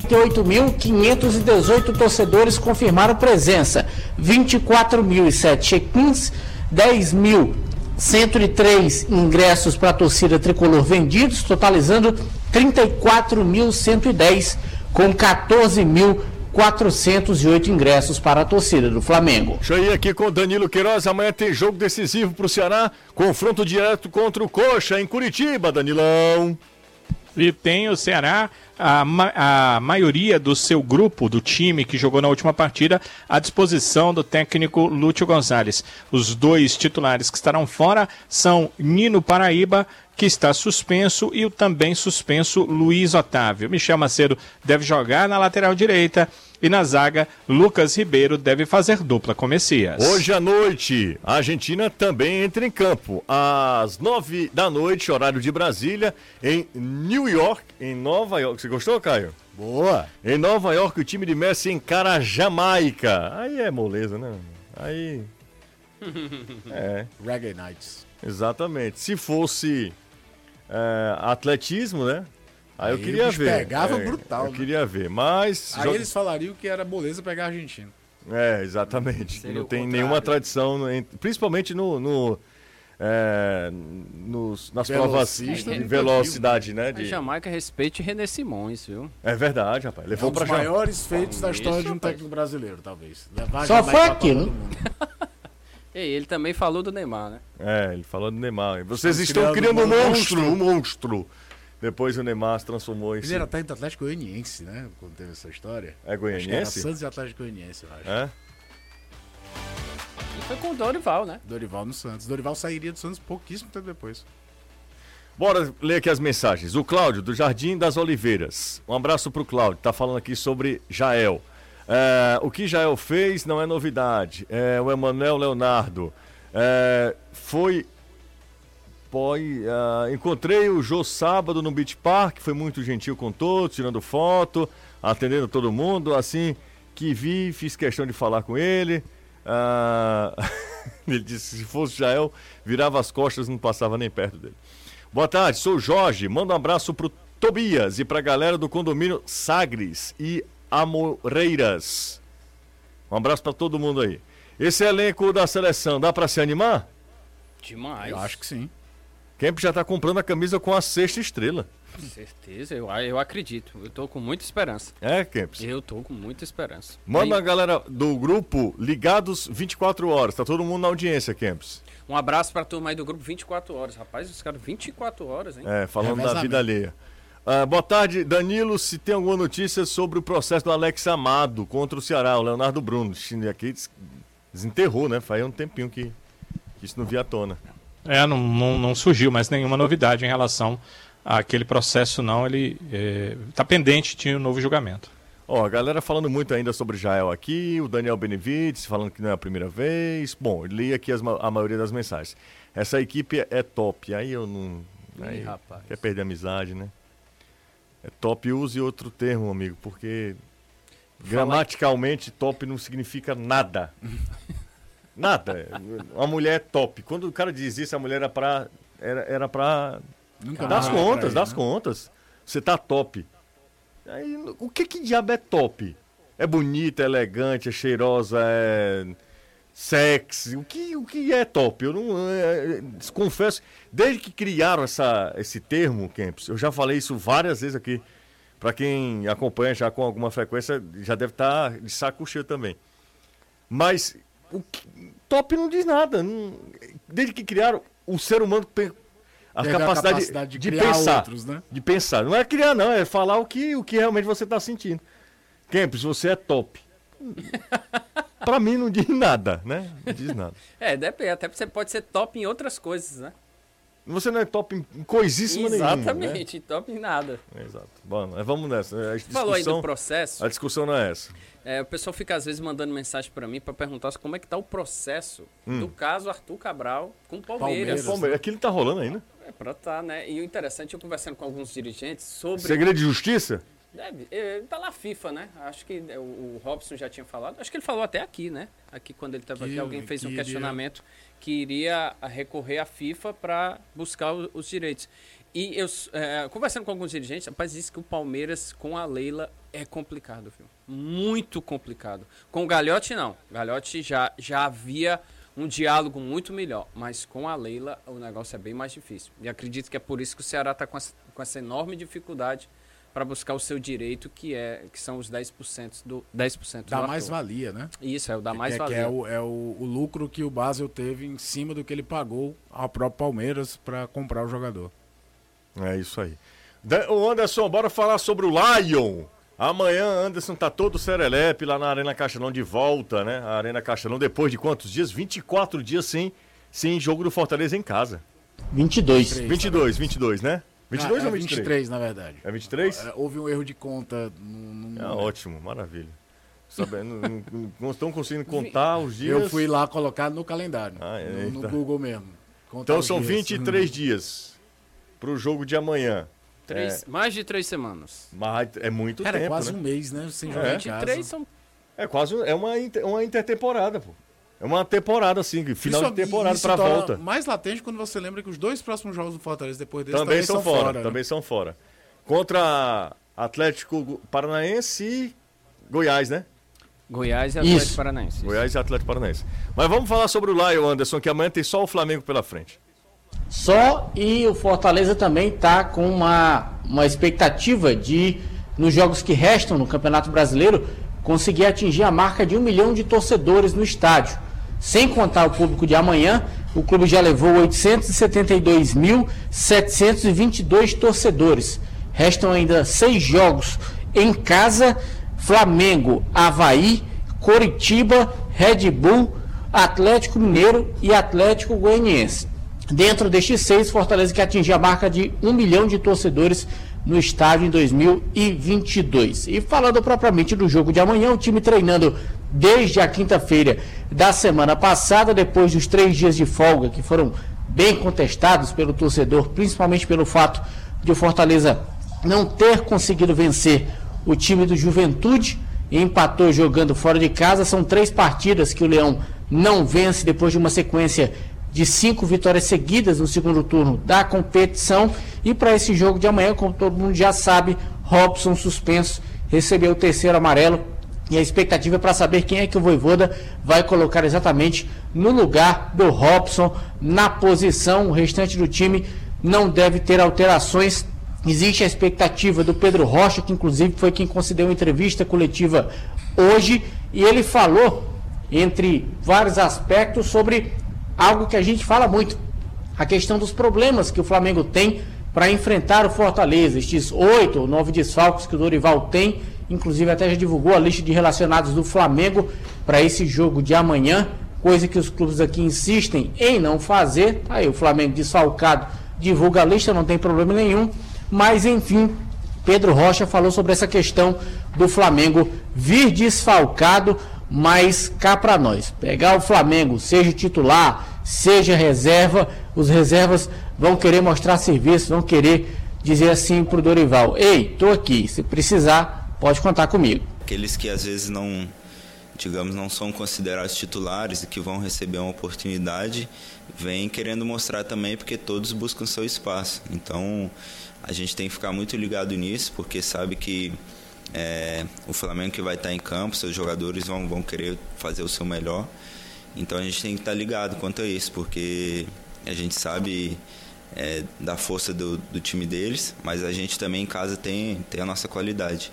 28.518 torcedores confirmaram presença, 24.007 check-ins, 10.103 ingressos para a torcida tricolor vendidos, totalizando 34.110, com 14.408 ingressos para a torcida do Flamengo. Deixa eu ir aqui com o Danilo Queiroz. Amanhã tem jogo decisivo pro Ceará. Confronto direto contra o Coxa em Curitiba, Danilão. E tem o Ceará, a, ma- a maioria do seu grupo, do time que jogou na última partida, à disposição do técnico Lúcio Gonzalez. Os dois titulares que estarão fora são Nino Paraíba, que está suspenso, e o também suspenso Luiz Otávio. Michel Macedo deve jogar na lateral direita. E na zaga, Lucas Ribeiro deve fazer dupla com Messias. Hoje à noite, a Argentina também entra em campo. Às nove da noite, horário de Brasília, em New York, em Nova York. Você gostou, Caio? Boa. Em Nova York, o time de Messi encara a Jamaica. Aí é moleza, né? Aí. É, Reggae Nights. exatamente. Se fosse é, atletismo, né? Aí, eu Aí queria o bicho ver. pegava É, brutal, Eu né? queria ver, mas. Aí joga- eles falariam que era moleza pegar a Argentina. É, exatamente. Seria não tem nenhuma tradição, principalmente no, no, é, nos- nas provas de nunca velocidade, né? A de- Jamaica respeite René Simões, viu? É verdade, rapaz. É Levou um dos Jamaica. maiores feitos da história de um rapaz. técnico brasileiro, talvez. Levar a Só foi aquilo. E ele também falou do Neymar, né? É, ele falou do Neymar. Vocês Estamos estão criando criando um monstro, um monstro. Depois o Neymar se transformou em. Ele era técnico do Atlético Goianiense, né? Quando teve essa história. É Acho que era goianiense? Santos e Atlético Goianiense, eu acho. É? E foi com o Dorival, né? Dorival no Santos. Dorival sairia do Santos pouquíssimo tempo depois. Bora ler aqui as mensagens. O Cláudio, do Jardim das Oliveiras. Um abraço pro Cláudio. Tá falando aqui sobre Jael. É, o que Jael fez não é novidade. É, o Emanuel Leonardo. É, foi. Foi, ah, encontrei o Jô sábado no Beach Park. Foi muito gentil com todos, tirando foto, atendendo todo mundo. Assim que vi, fiz questão de falar com ele. Ah, ele disse se fosse Jael, virava as costas e não passava nem perto dele. Boa tarde, sou o Jorge. Manda um abraço pro Tobias e pra galera do condomínio Sagres e Amoreiras. Um abraço pra todo mundo aí. Esse elenco da seleção, dá pra se animar? Demais. Eu acho que sim. Kemp já tá comprando a camisa com a sexta estrela. Com certeza, eu, eu acredito. Eu tô com muita esperança. É, Kemp. Eu tô com muita esperança. Manda Aí, a galera do grupo ligados 24 horas. Tá todo mundo na audiência, Kempis. um abraço pra turma aí do grupo 24 horas. Rapaz, os caras 24 horas, hein? É, falando da vida alheia. Ah, boa tarde, Danilo. Se tem alguma notícia sobre o processo do Alex Amado contra o Ceará, o Leonardo Bruno. Aqui des- desenterrou, né? Faz um tempinho que, que isso não via à tona. É, não, não, não surgiu mais nenhuma novidade em relação àquele processo, não. Ele está pendente de um novo julgamento. Ó, a galera falando muito ainda sobre Jael aqui, o Daniel Benevides falando que não é a primeira vez. Bom, eu li aqui as a maioria das mensagens. Essa equipe é top. Aí eu não. Aí rapaz. quer perder a amizade, né? É top, use outro termo, amigo, porque gramaticalmente top não significa nada. nada. Uma mulher é top. Quando o cara diz isso, a mulher era pra. Era, era pra Nunca das contas, das né? contas. Você tá top. Aí, o que que diabo é top? É bonita, é elegante, é cheirosa, é sexy. O que, o que é top? Eu não é, é, confesso, desde que criaram essa, esse termo, Kempis, eu já falei isso várias vezes aqui. Pra quem acompanha já com alguma frequência, já deve estar de saco cheio também. Mas o que- top não diz nada. não- desde que criaram, o ser humano a Teve a capacidade, capacidade de de, criar pensar, outros, né? de pensar. Não é criar não, é falar o que, o que realmente você está sentindo. Kempis, você é top. pra mim não diz nada, né? Não diz nada. É, depende. Até você pode ser top em outras coisas, né? Você não é top em coisíssima nenhuma. Exatamente, top em nada. Né? Exato. Bom, vamos nessa. A Falou aí do discussão, processo. a discussão não é essa. É, o pessoal fica às vezes mandando mensagem pra mim pra perguntar como é que tá o processo do caso Arthur Cabral com o Palmeiras. Palmeiras. Palmeiras, aquilo tá rolando ainda. É pra tá, né? E o interessante, eu conversando com alguns dirigentes sobre. Segredo de justiça? Deve, é, tá lá a FIFA, né? Acho que é, o, o Robson já tinha falado. Acho que ele falou até aqui, né? Aqui quando ele estava aqui, alguém fez que um iria- questionamento que iria recorrer à FIFA para buscar o- os direitos. E eu, é, conversando com alguns dirigentes, rapaz, disse que o Palmeiras com a Leila é complicado, viu? Muito complicado. Com o Galhote, não. Galhote já, já havia um diálogo muito melhor. Mas com a Leila, o negócio é bem mais difícil. E acredito que é por isso que o Ceará está com, com essa enorme dificuldade para buscar o seu direito, que é que são os 10% do 10% Dá do mais Arthur. valia, né? Isso, é o da Que- mais que, valia. que é, o, é o, o lucro que o Basel teve em cima do que ele pagou ao próprio Palmeiras para comprar o jogador. É isso aí. Da- Ô Anderson, bora falar sobre o Lion. Amanhã, Anderson tá todo serelepe lá na Arena Castelão de volta, né? A Arena Castelão, depois de quantos dias? 24 dias sem, sem jogo do Fortaleza em casa. 22. 22, 22, né? 22 Ah, ou é 23? 23, na verdade. É 23? É, Houve um erro de conta. no- no- É ótimo, maravilha. Sabendo, não, estão conseguindo contar os dias. Eu fui lá colocar no calendário. Ah, é, no, no eita. Google mesmo. Então são dias. 23 dias pro jogo de amanhã. Três- Mais de três semanas. Mas é muito Cara, é tempo, quase né? um mês, né? Sem jogar É. em casa. 23 são. É quase é uma, inter- uma intertemporada, pô. É uma temporada, assim, final Isso- de temporada isso torna volta. Mais latente quando você lembra que os dois próximos jogos do Fortaleza depois desse Também, são, fora, né? também são fora. Contra Atlético Paranaense e Goiás, né? Goiás e Isso. Atlético Paranaense. isso. Goiás e Atlético Paranaense. Mas vamos falar sobre o Lion, Anderson, que amanhã tem só o Flamengo pela frente. Só e o Fortaleza também está com uma, uma expectativa de, nos jogos que restam no Campeonato Brasileiro, conseguir atingir a marca de um milhão de torcedores no estádio. Sem contar o público de amanhã, o clube já levou 872.722 torcedores. Restam ainda seis jogos em casa: Flamengo, Havaí, Coritiba, Red Bull, Atlético Mineiro e Atlético Goianiense. Dentro destes seis, Fortaleza que atingiu a marca de um milhão de torcedores no estádio em 2022. E falando propriamente do jogo de amanhã, o time treinando desde a quinta-feira da semana passada, depois dos três dias de folga que foram bem contestados pelo torcedor, principalmente pelo fato de o Fortaleza não ter conseguido vencer o time do Juventude e empatou jogando fora de casa. São três partidas que o Leão não vence depois de uma sequência de cinco vitórias seguidas no segundo turno da competição. E para esse jogo de amanhã, como todo mundo já sabe, Robson suspenso recebeu o terceiro amarelo E a expectativa é para saber quem é que o Voivoda vai colocar exatamente no lugar do Robson na posição. O restante do time não deve ter alterações. Existe a expectativa do Pedro Rocha, que inclusive foi quem concedeu entrevista coletiva hoje, e ele falou, entre vários aspectos, sobre algo que a gente fala muito: a questão dos problemas que o Flamengo tem para enfrentar o Fortaleza. Estes oito ou nove desfalques que o Dorival tem inclusive até já divulgou a lista de relacionados do Flamengo para esse jogo de amanhã, coisa que os clubes aqui insistem em não fazer. Tá aí o Flamengo desfalcado divulga a lista, não tem problema nenhum, mas enfim, Pedro Rocha falou sobre essa questão do Flamengo vir desfalcado, mas cá para nós, pegar o Flamengo, seja titular, seja reserva, os reservas vão querer mostrar serviço, vão querer dizer assim pro Dorival: "Ei, tô aqui, se precisar, pode contar comigo. Aqueles que às vezes não, digamos, não são considerados titulares e que vão receber uma oportunidade, vêm querendo mostrar também porque todos buscam seu espaço. Então a gente tem que ficar muito ligado nisso, porque sabe que é, o Flamengo que vai estar em campo, seus jogadores vão, vão querer fazer o seu melhor. Então a gente tem que estar ligado quanto a isso, porque a gente sabe é, da força do, do time deles, mas a gente também em casa tem, tem a nossa qualidade.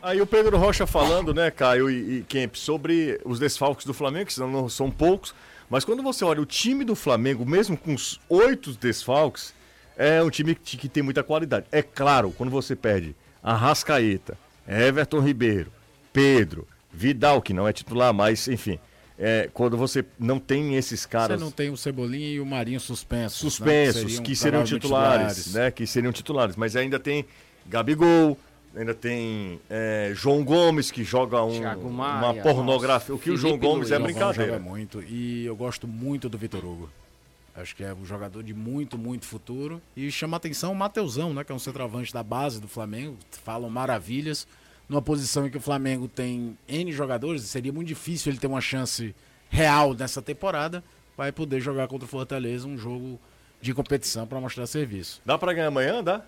Aí o Pedro Rocha falando, né, Caio e, Kemp, sobre os desfalques do Flamengo, que não são poucos, mas quando você olha o time do Flamengo, mesmo com os oito desfalques, é um time que, que tem muita qualidade. É claro, quando você perde Arrascaeta, Everton Ribeiro, Pedro, Vidal, que não é titular, mas enfim. É, quando você não tem esses caras. Você não tem o Cebolinha e o Marinho suspensos. Suspensos, né? que seriam, que seriam titulares, titulares, né? Que seriam titulares. Mas ainda tem Gabigol, Ainda tem é, João Gomes, que joga um, Maia, uma pornografia. O que o João Gomes é Luiz. é brincadeira. Joga muito. E eu gosto muito do Vitor Hugo. Acho que é um jogador de muito, muito futuro. E chama atenção o Mateusão, né? Que é um centroavante da base do Flamengo. Falam maravilhas. Numa posição em que o Flamengo tem N jogadores, seria muito difícil ele ter uma chance real nessa temporada. Vai poder jogar contra o Fortaleza um jogo de competição para mostrar serviço. Dá para ganhar amanhã, dá?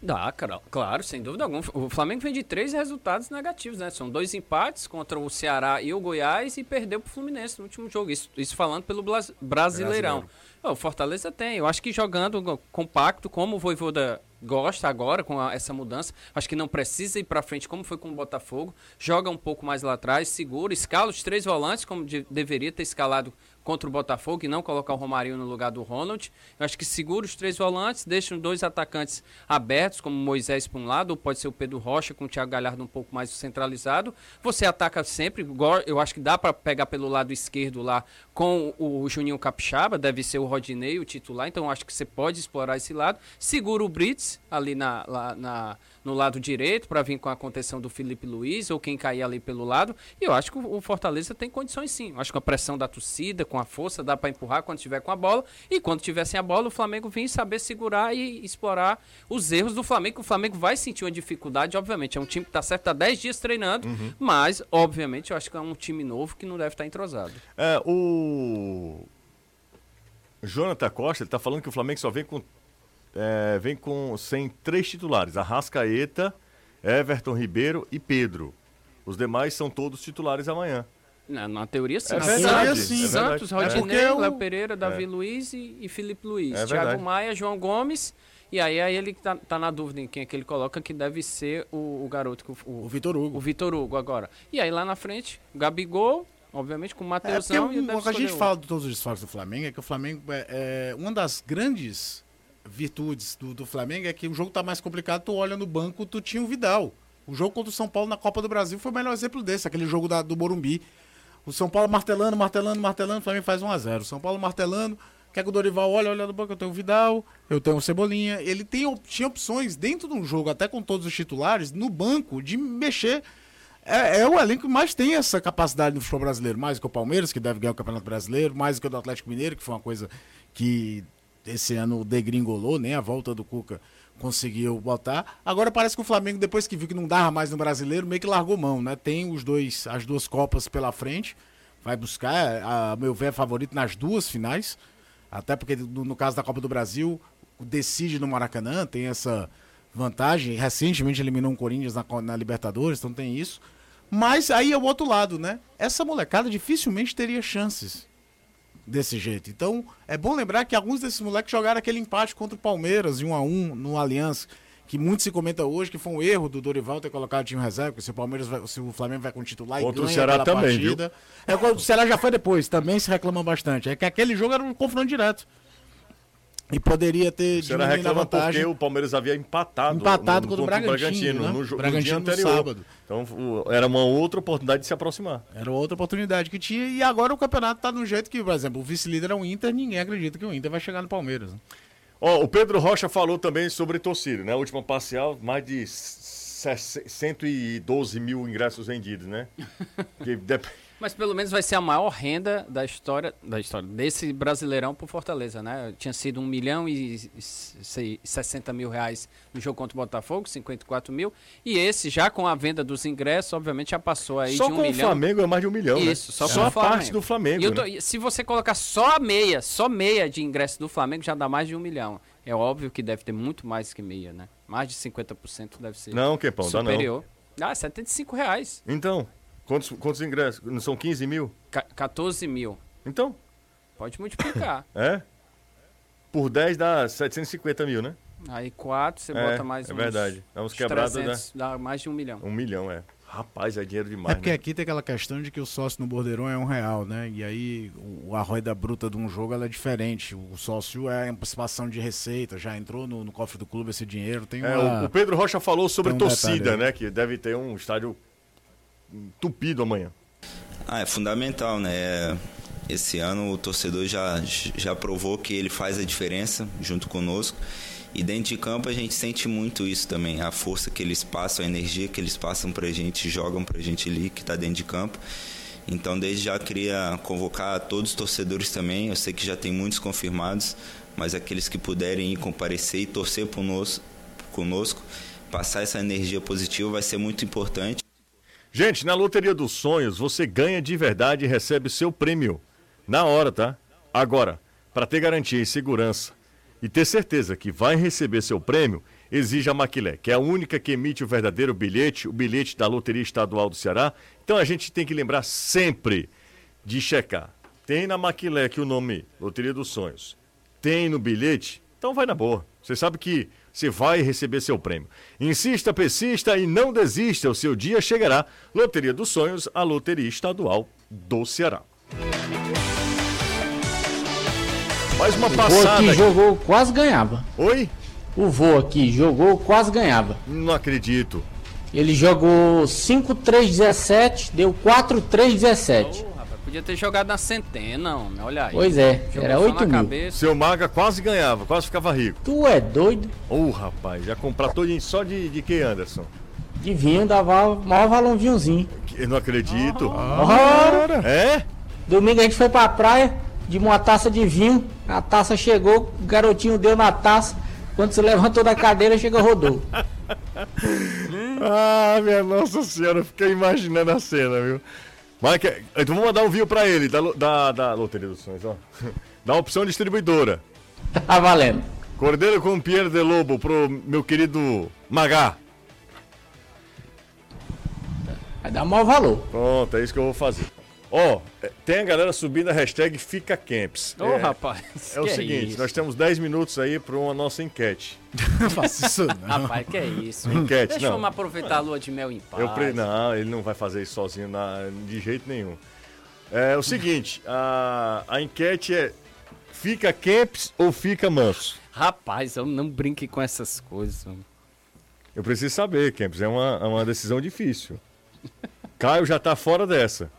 Dá, claro, sem dúvida alguma. O Flamengo vem de três resultados negativos, né? São dois empates contra o Ceará e o Goiás e perdeu pro Fluminense no último jogo. Isso, isso falando pelo Brasileirão. Brasileiro. O Fortaleza tem. Eu acho que jogando compacto, como o Voivoda gosta agora com a, essa mudança. Acho que não precisa ir para frente como foi com o Botafogo. Joga um pouco mais lá atrás, segura, escala os três volantes como de, deveria ter escalado contra o Botafogo e não colocar o Romarinho no lugar do Ronald. Eu acho que segura os três volantes, deixa dois atacantes abertos, como Moisés para um lado, ou pode ser o Pedro Rocha com o Thiago Galhardo um pouco mais centralizado. Você ataca sempre, eu acho que dá para pegar pelo lado esquerdo lá com o Juninho Capixaba, deve ser o Rodinei o titular, então acho que você pode explorar esse lado. Segura o Brits ali na, lá, na no lado direito para vir com a contenção do Felipe Luiz ou quem cair ali pelo lado. E eu acho que o Fortaleza tem condições sim. Eu acho que a pressão da torcida, com a força, dá para empurrar quando tiver com a bola. E quando tiver sem a bola, o Flamengo vem saber segurar e explorar os erros do Flamengo. O Flamengo vai sentir uma dificuldade, obviamente. É um time que está certo há 10 dias treinando, uhum. mas, obviamente, eu acho que é um time novo que não deve estar tá entrosado. É, o. Jonathan Costa, ele tá falando que o Flamengo só vem com é, vem com sem três titulares: Arrascaeta, Everton Ribeiro e Pedro. Os demais são todos titulares amanhã. Na, na teoria, sim. É verdade, Santos, sim. É Santos Rodinei, é Léo Pereira, Davi é. Luiz e, e Felipe Luiz. É Thiago Maia, João Gomes. E aí, aí ele tá, tá, na dúvida em quem é que ele coloca, que deve ser o, o garoto. O, o Vitor Hugo. O Vitor Hugo agora. E aí lá na frente, Gabigol, obviamente com o Matheusão. É, o que a gente fala de todos os desfalques do Flamengo é que o Flamengo é, é uma das grandes virtudes do, do Flamengo é que o jogo tá mais complicado, tu olha no banco, tu tinha o Vidal. O jogo contra o São Paulo na Copa do Brasil foi o melhor exemplo desse, aquele jogo da, do Morumbi. O São Paulo martelando, martelando, martelando, o Flamengo faz 1x0. O São Paulo martelando, quer que o Dorival olha, olha no banco, eu tenho o Vidal, eu tenho o Cebolinha. Ele tem, tinha opções dentro de um jogo, até com todos os titulares, no banco, de mexer. É, é, o elenco que mais tem essa capacidade no futebol brasileiro, mais que o Palmeiras, que deve ganhar o Campeonato Brasileiro, mais que o do Atlético Mineiro, que foi uma coisa que esse ano degringolou, nem a volta do Cuca conseguiu botar. Agora parece que o Flamengo, depois que viu que não dava mais no brasileiro, meio que largou mão, né? Tem os dois, as duas Copas pela frente. Vai buscar, a, meu ver, é favorito nas duas finais. Até porque, no, no caso da Copa do Brasil, decide no Maracanã, tem essa vantagem. Recentemente eliminou um Corinthians na, na Libertadores, então tem isso. Mas aí é o outro lado, né? Essa molecada dificilmente teria chances desse jeito. Então, é bom lembrar que alguns desses moleques jogaram aquele empate contra o Palmeiras, de 1 a 1 no Aliança, que muito se comenta hoje que foi um erro do Dorival ter colocado o time reserva, porque se o Palmeiras vai, se o Flamengo vai com titular e Contra o ganha Ceará também, partida. É, o Ceará já foi depois, também se reclama bastante. É que aquele jogo era um confronto direto. E poderia ter Será diminuído a vantagem. porque o Palmeiras havia empatado, Empatado no, contra o Bragantino, né? no, no Bragantino dia no anterior. sábado. Então o- era uma outra oportunidade de se aproximar. Era outra oportunidade que tinha. E agora o campeonato tá de um jeito que, por exemplo, o vice-líder é o Inter, ninguém acredita que o Inter vai chegar no Palmeiras. né? Ó, o Pedro Rocha falou também sobre torcida, né? A última parcial, mais de se- 112 mil ingressos vendidos, né? Que dep- Mas pelo menos vai ser a maior renda da história, da história desse Brasileirão pro Fortaleza, né? Tinha sido 1 milhão e se- 60 mil reais no jogo contra o Botafogo, 54 mil. E esse, já com a venda dos ingressos, obviamente já passou aí Só de 1 com o milhão. Flamengo é mais de um milhão, né? Isso, só, Só com a Flamengo. parte do Flamengo, E eu tô- né? se você colocar só a meia, só meia de ingresso do Flamengo, já dá mais de um milhão. É óbvio que deve ter muito mais que meia, né? Mais de 50% deve ser Não, Kepão, dá não. superior. Ah, 75 reais. Então, quantos, quantos ingressos? Não são 15 mil? Ca- 14 mil. Então, Pode multiplicar. é? Por 10 dá 750 mil, né? Aí 4, você É, bota mais é uns, verdade. Dá uns quebrados, 300, dá mais de um milhão. Um milhão, é. Rapaz, é dinheiro demais, É porque né? aqui tem aquela questão de que o sócio no Bordeirão é um real, né? E aí o, a roda bruta de um jogo ela é diferente. O sócio é a antecipação de receita, já entrou no, no cofre do clube esse dinheiro. Tem É, uma... o, o Pedro Rocha falou sobre um torcida, detalhe né? Que deve ter um estádio entupido amanhã. Ah, é fundamental, né? Esse ano o torcedor já, já provou que ele faz a diferença junto conosco. E dentro de campo a gente sente muito isso também, a força que eles passam, a energia que eles passam pra gente, jogam pra gente ali que tá dentro de campo. Então desde já queria convocar todos os torcedores também, eu sei que já tem muitos confirmados, mas aqueles que puderem ir comparecer e torcer conosco, conosco passar essa energia positiva vai ser muito importante. Gente, na Loteria dos Sonhos, você ganha de verdade e recebe seu prêmio. Na hora, tá? Agora, para ter garantia e segurança e ter certeza que vai receber seu prêmio, exija a Maquilé, que é a única que emite o verdadeiro bilhete, o bilhete da Loteria Estadual do Ceará. Então a gente tem que lembrar sempre de checar. Tem na Maquilé aqui o nome Loteria dos Sonhos. Tem no bilhete? Então vai na boa. Você sabe que você vai receber seu prêmio. Insista, persista e não desista. O seu dia chegará. Loteria dos Sonhos, a Loteria Estadual do Ceará. Mais uma O passada. aqui aqui. jogou, quase ganhava. Oi? O vô aqui jogou, quase ganhava. Não acredito. Ele jogou 5-3-17, deu 4-3-17. Podia ter jogado na centena, homem, olha aí. Pois é, Jogou era só 8 na mil. cabeça. Seu Maga quase ganhava, quase ficava rico. Tu é doido? Ô, rapaz, já comprar todinho só de, de que, Anderson? De vinho dava maior valor um vinhozinho. Eu não acredito. Ora! É? Domingo a gente foi pra praia, de uma taça de vinho, a taça chegou, o garotinho deu na taça, quando se levantou da cadeira, chega rodou. Ah, minha Nossa Senhora, eu fiquei imaginando a cena, viu? Mas, que- então vamos mandar um vinho pra ele, da, da, da Loteria dos Sonhos, ó. Da opção distribuidora. Tá valendo. Cordeiro com Pierre de Lobo pro meu querido Magá. Vai dar maior valor. Pronto, é isso que eu vou fazer. Ó, é, tem a galera subindo a hashtag Fica Camps. Ô, é, rapaz. é o seguinte, isso? nós temos 10 minutos aí para uma nossa enquete. Não faça isso não. Rapaz, que é isso? Enquete, Deixa não. eu aproveitar a lua de mel em paz. Eu pre... Não, ele não vai fazer isso sozinho na- de jeito nenhum. É o seguinte, a, a enquete é fica Camps ou fica manso? Rapaz, eu não brinque com essas coisas. Eu preciso saber, Camps, é uma, é uma decisão difícil. Caio já tá fora dessa.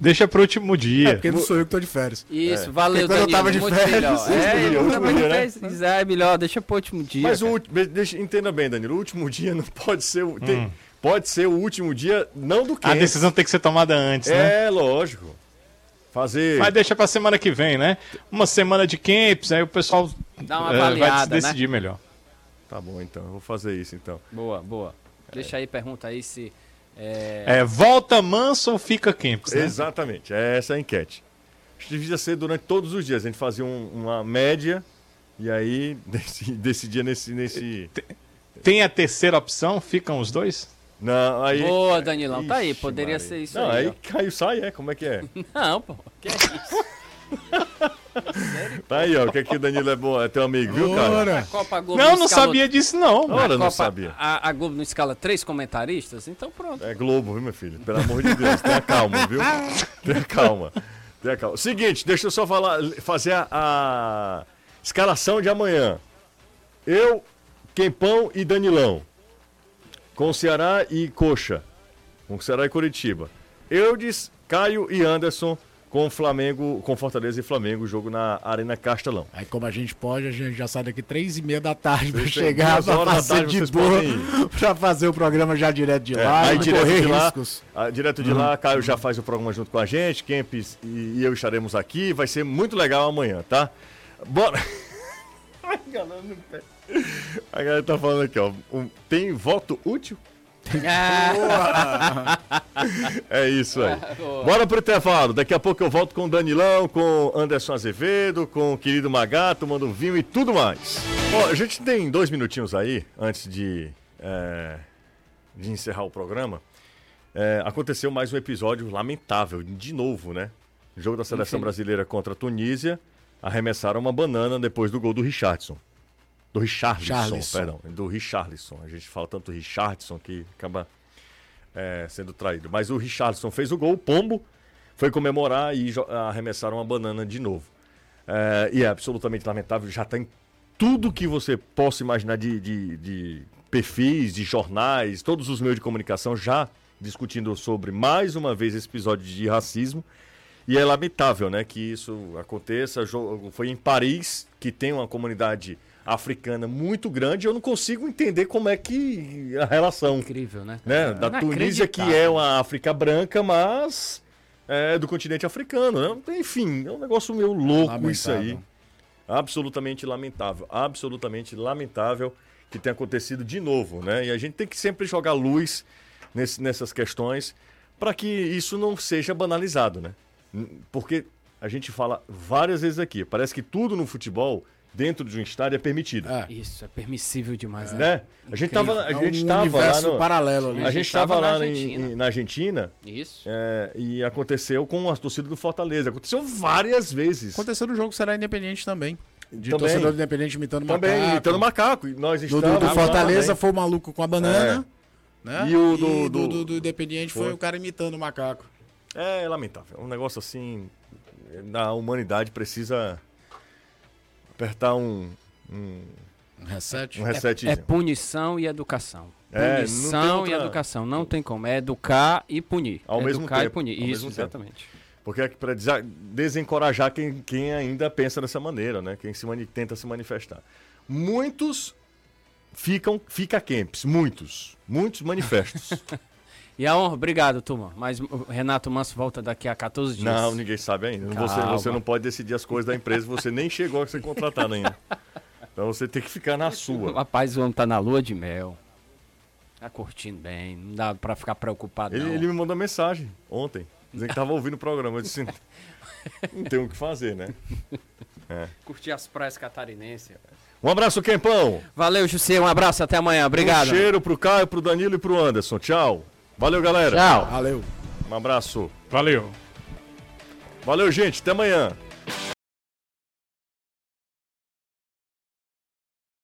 Deixa pro último dia. É porque não sou eu que tô de férias. Isso, valeu, Porque quando eu Danilo, tava de férias, melhor. É, último dia, eu último também dia, né? É melhor, deixa pro último dia. Mas o último, deixa, entenda bem, Danilo, o último dia não pode ser, o- tem- pode ser o último dia não do A Camps. decisão tem que ser tomada antes, né? É, lógico. Fazer Mas deixa pra semana que vem, né? Uma semana de camps, aí o pessoal Dá uma eh, vai avaliada, né? decidir melhor. Tá bom, então, eu vou fazer isso então. Boa, boa. Deixa aí, pergunta aí se... É... É, volta manso ou fica camps, né? Exatamente, é essa a enquete. Acho que devia ser durante todos os dias. A gente fazia um- uma média e aí deci- decidia nesse. nesse... Tem a terceira opção, ficam os dois? Não, aí. Boa, Danilão. tá aí, Ixi, poderia Maria. ser isso Não, aí. aí caiu, sai, é? Como é que é? Não, pô. Que é isso? Tá aí, ó. O que é que o Danilo é bom? É teu amigo, viu, cara? Copa Globo Não, não escalou- sabia disso, não. Ora, a não Copa- sabia. A, a Globo não escala três comentaristas? Então pronto. É Globo, viu, meu filho? Pelo amor de Deus, tenha calma, viu? Tenha calma. Tenha calma. Seguinte, deixa eu só falar, fazer a, a escalação de amanhã. Eu, Quempão e Danilão. Com Ceará e Coxa. Com Ceará e Curitiba. Eudes, Caio e Anderson com Flamengo, com Fortaleza e Flamengo, jogo na Arena Castelão. aí como a gente pode, a gente já sai daqui três e meia da tarde têm chegar pra fazer de boa, pra fazer o programa já direto de É, lá, aí não direto correr de lá, riscos. ah, direto de lá, Caio já faz o programa junto com a gente, Kempis e, e eu estaremos aqui, vai ser muito legal amanhã, tá? Bora! Ai, galera, pé. A galera tá falando aqui, ó, um- tem voto útil? É isso aí. Bora pro intervalo. Daqui a pouco eu volto com o Danilão, com o Anderson Azevedo, com o querido Magá, tomando vinho e tudo mais. Ó, a gente tem dois minutinhos aí, antes de, é, de encerrar o programa. É, aconteceu mais um episódio lamentável, de novo, né? Jogo da seleção Enfim. brasileira contra a Tunísia. Arremessaram uma banana depois do gol do Richardson. Do Charlisson. perdão. Do Richarlison. A gente fala tanto Richardson que acaba é, sendo traído. Mas o Richardson fez o gol, o Pombo foi comemorar e arremessaram uma banana de novo. É, e é absolutamente lamentável. Já tem tudo que você possa imaginar de, de, de perfis, de jornais, todos os meios de comunicação já discutindo sobre mais uma vez esse episódio de racismo. E é lamentável, né, que isso aconteça. Foi em Paris, que tem uma comunidade africana muito grande. Eu não consigo entender como é que a relação Incrível, né? né? Da Tunísia, que é uma África branca, mas é do continente africano, né? Enfim, é um negócio meio louco isso aí. Lamentável. Absolutamente lamentável. Absolutamente lamentável que tenha acontecido de novo, né? E a gente tem que sempre jogar luz nesse- nessas questões para que isso não seja banalizado, né? Porque a gente fala várias vezes aqui, parece que tudo no futebol, dentro de um estádio, é permitido. É. Isso, é permissível demais, né? Né? A gente tava, a É gente um tava lá universo no, paralelo ali. a gente tava estava na lá em- Argentina. em- na Argentina Isso. é, e aconteceu com a torcida do Fortaleza. Aconteceu várias vezes. Aconteceu no jogo Será Independente também. De Também. torcedor do Independente imitando Também, macaco. imitando macaco. E nós No do, do lá Fortaleza também. foi o maluco com a banana. Né? E o do- do, do- do, do Independiente foi foi. o cara imitando o macaco. É lamentável. Um negócio assim. Na humanidade precisa apertar um, um, Um reset. um resetzinho. É punição e educação. É, Punição outra- e educação. Não tem como. É educar e punir. Ao mesmo educar e tempo, punir. ao Isso, mesmo tempo. exatamente. Porque é para desencorajar quem, quem ainda pensa dessa maneira, né? Quem se mani- tenta se manifestar. Muitos ficam fica camps, muitos, muitos manifestos. E a honra, obrigado, turma. Mas o Renato Manso volta daqui a 14 dias. não, ninguém sabe ainda. Você, você não pode decidir as coisas da empresa, você nem chegou a ser contratado ainda. Então você tem que ficar na sua. Rapaz, o homem tá na lua de mel. Tá curtindo bem. Não dá pra ficar preocupado, Ele, não. ele me mandou mensagem ontem, dizendo que tava ouvindo o programa. Eu disse, não tem o que fazer, né? Curtir as praias catarinenses. Um abraço, Quempão. Valeu, José. Um abraço. Até amanhã. Obrigado. Um cheiro pro Caio, pro Danilo e pro Anderson. Tchau. Valeu, galera. Tchau. Valeu. Um abraço. Valeu. Valeu, gente. Até amanhã.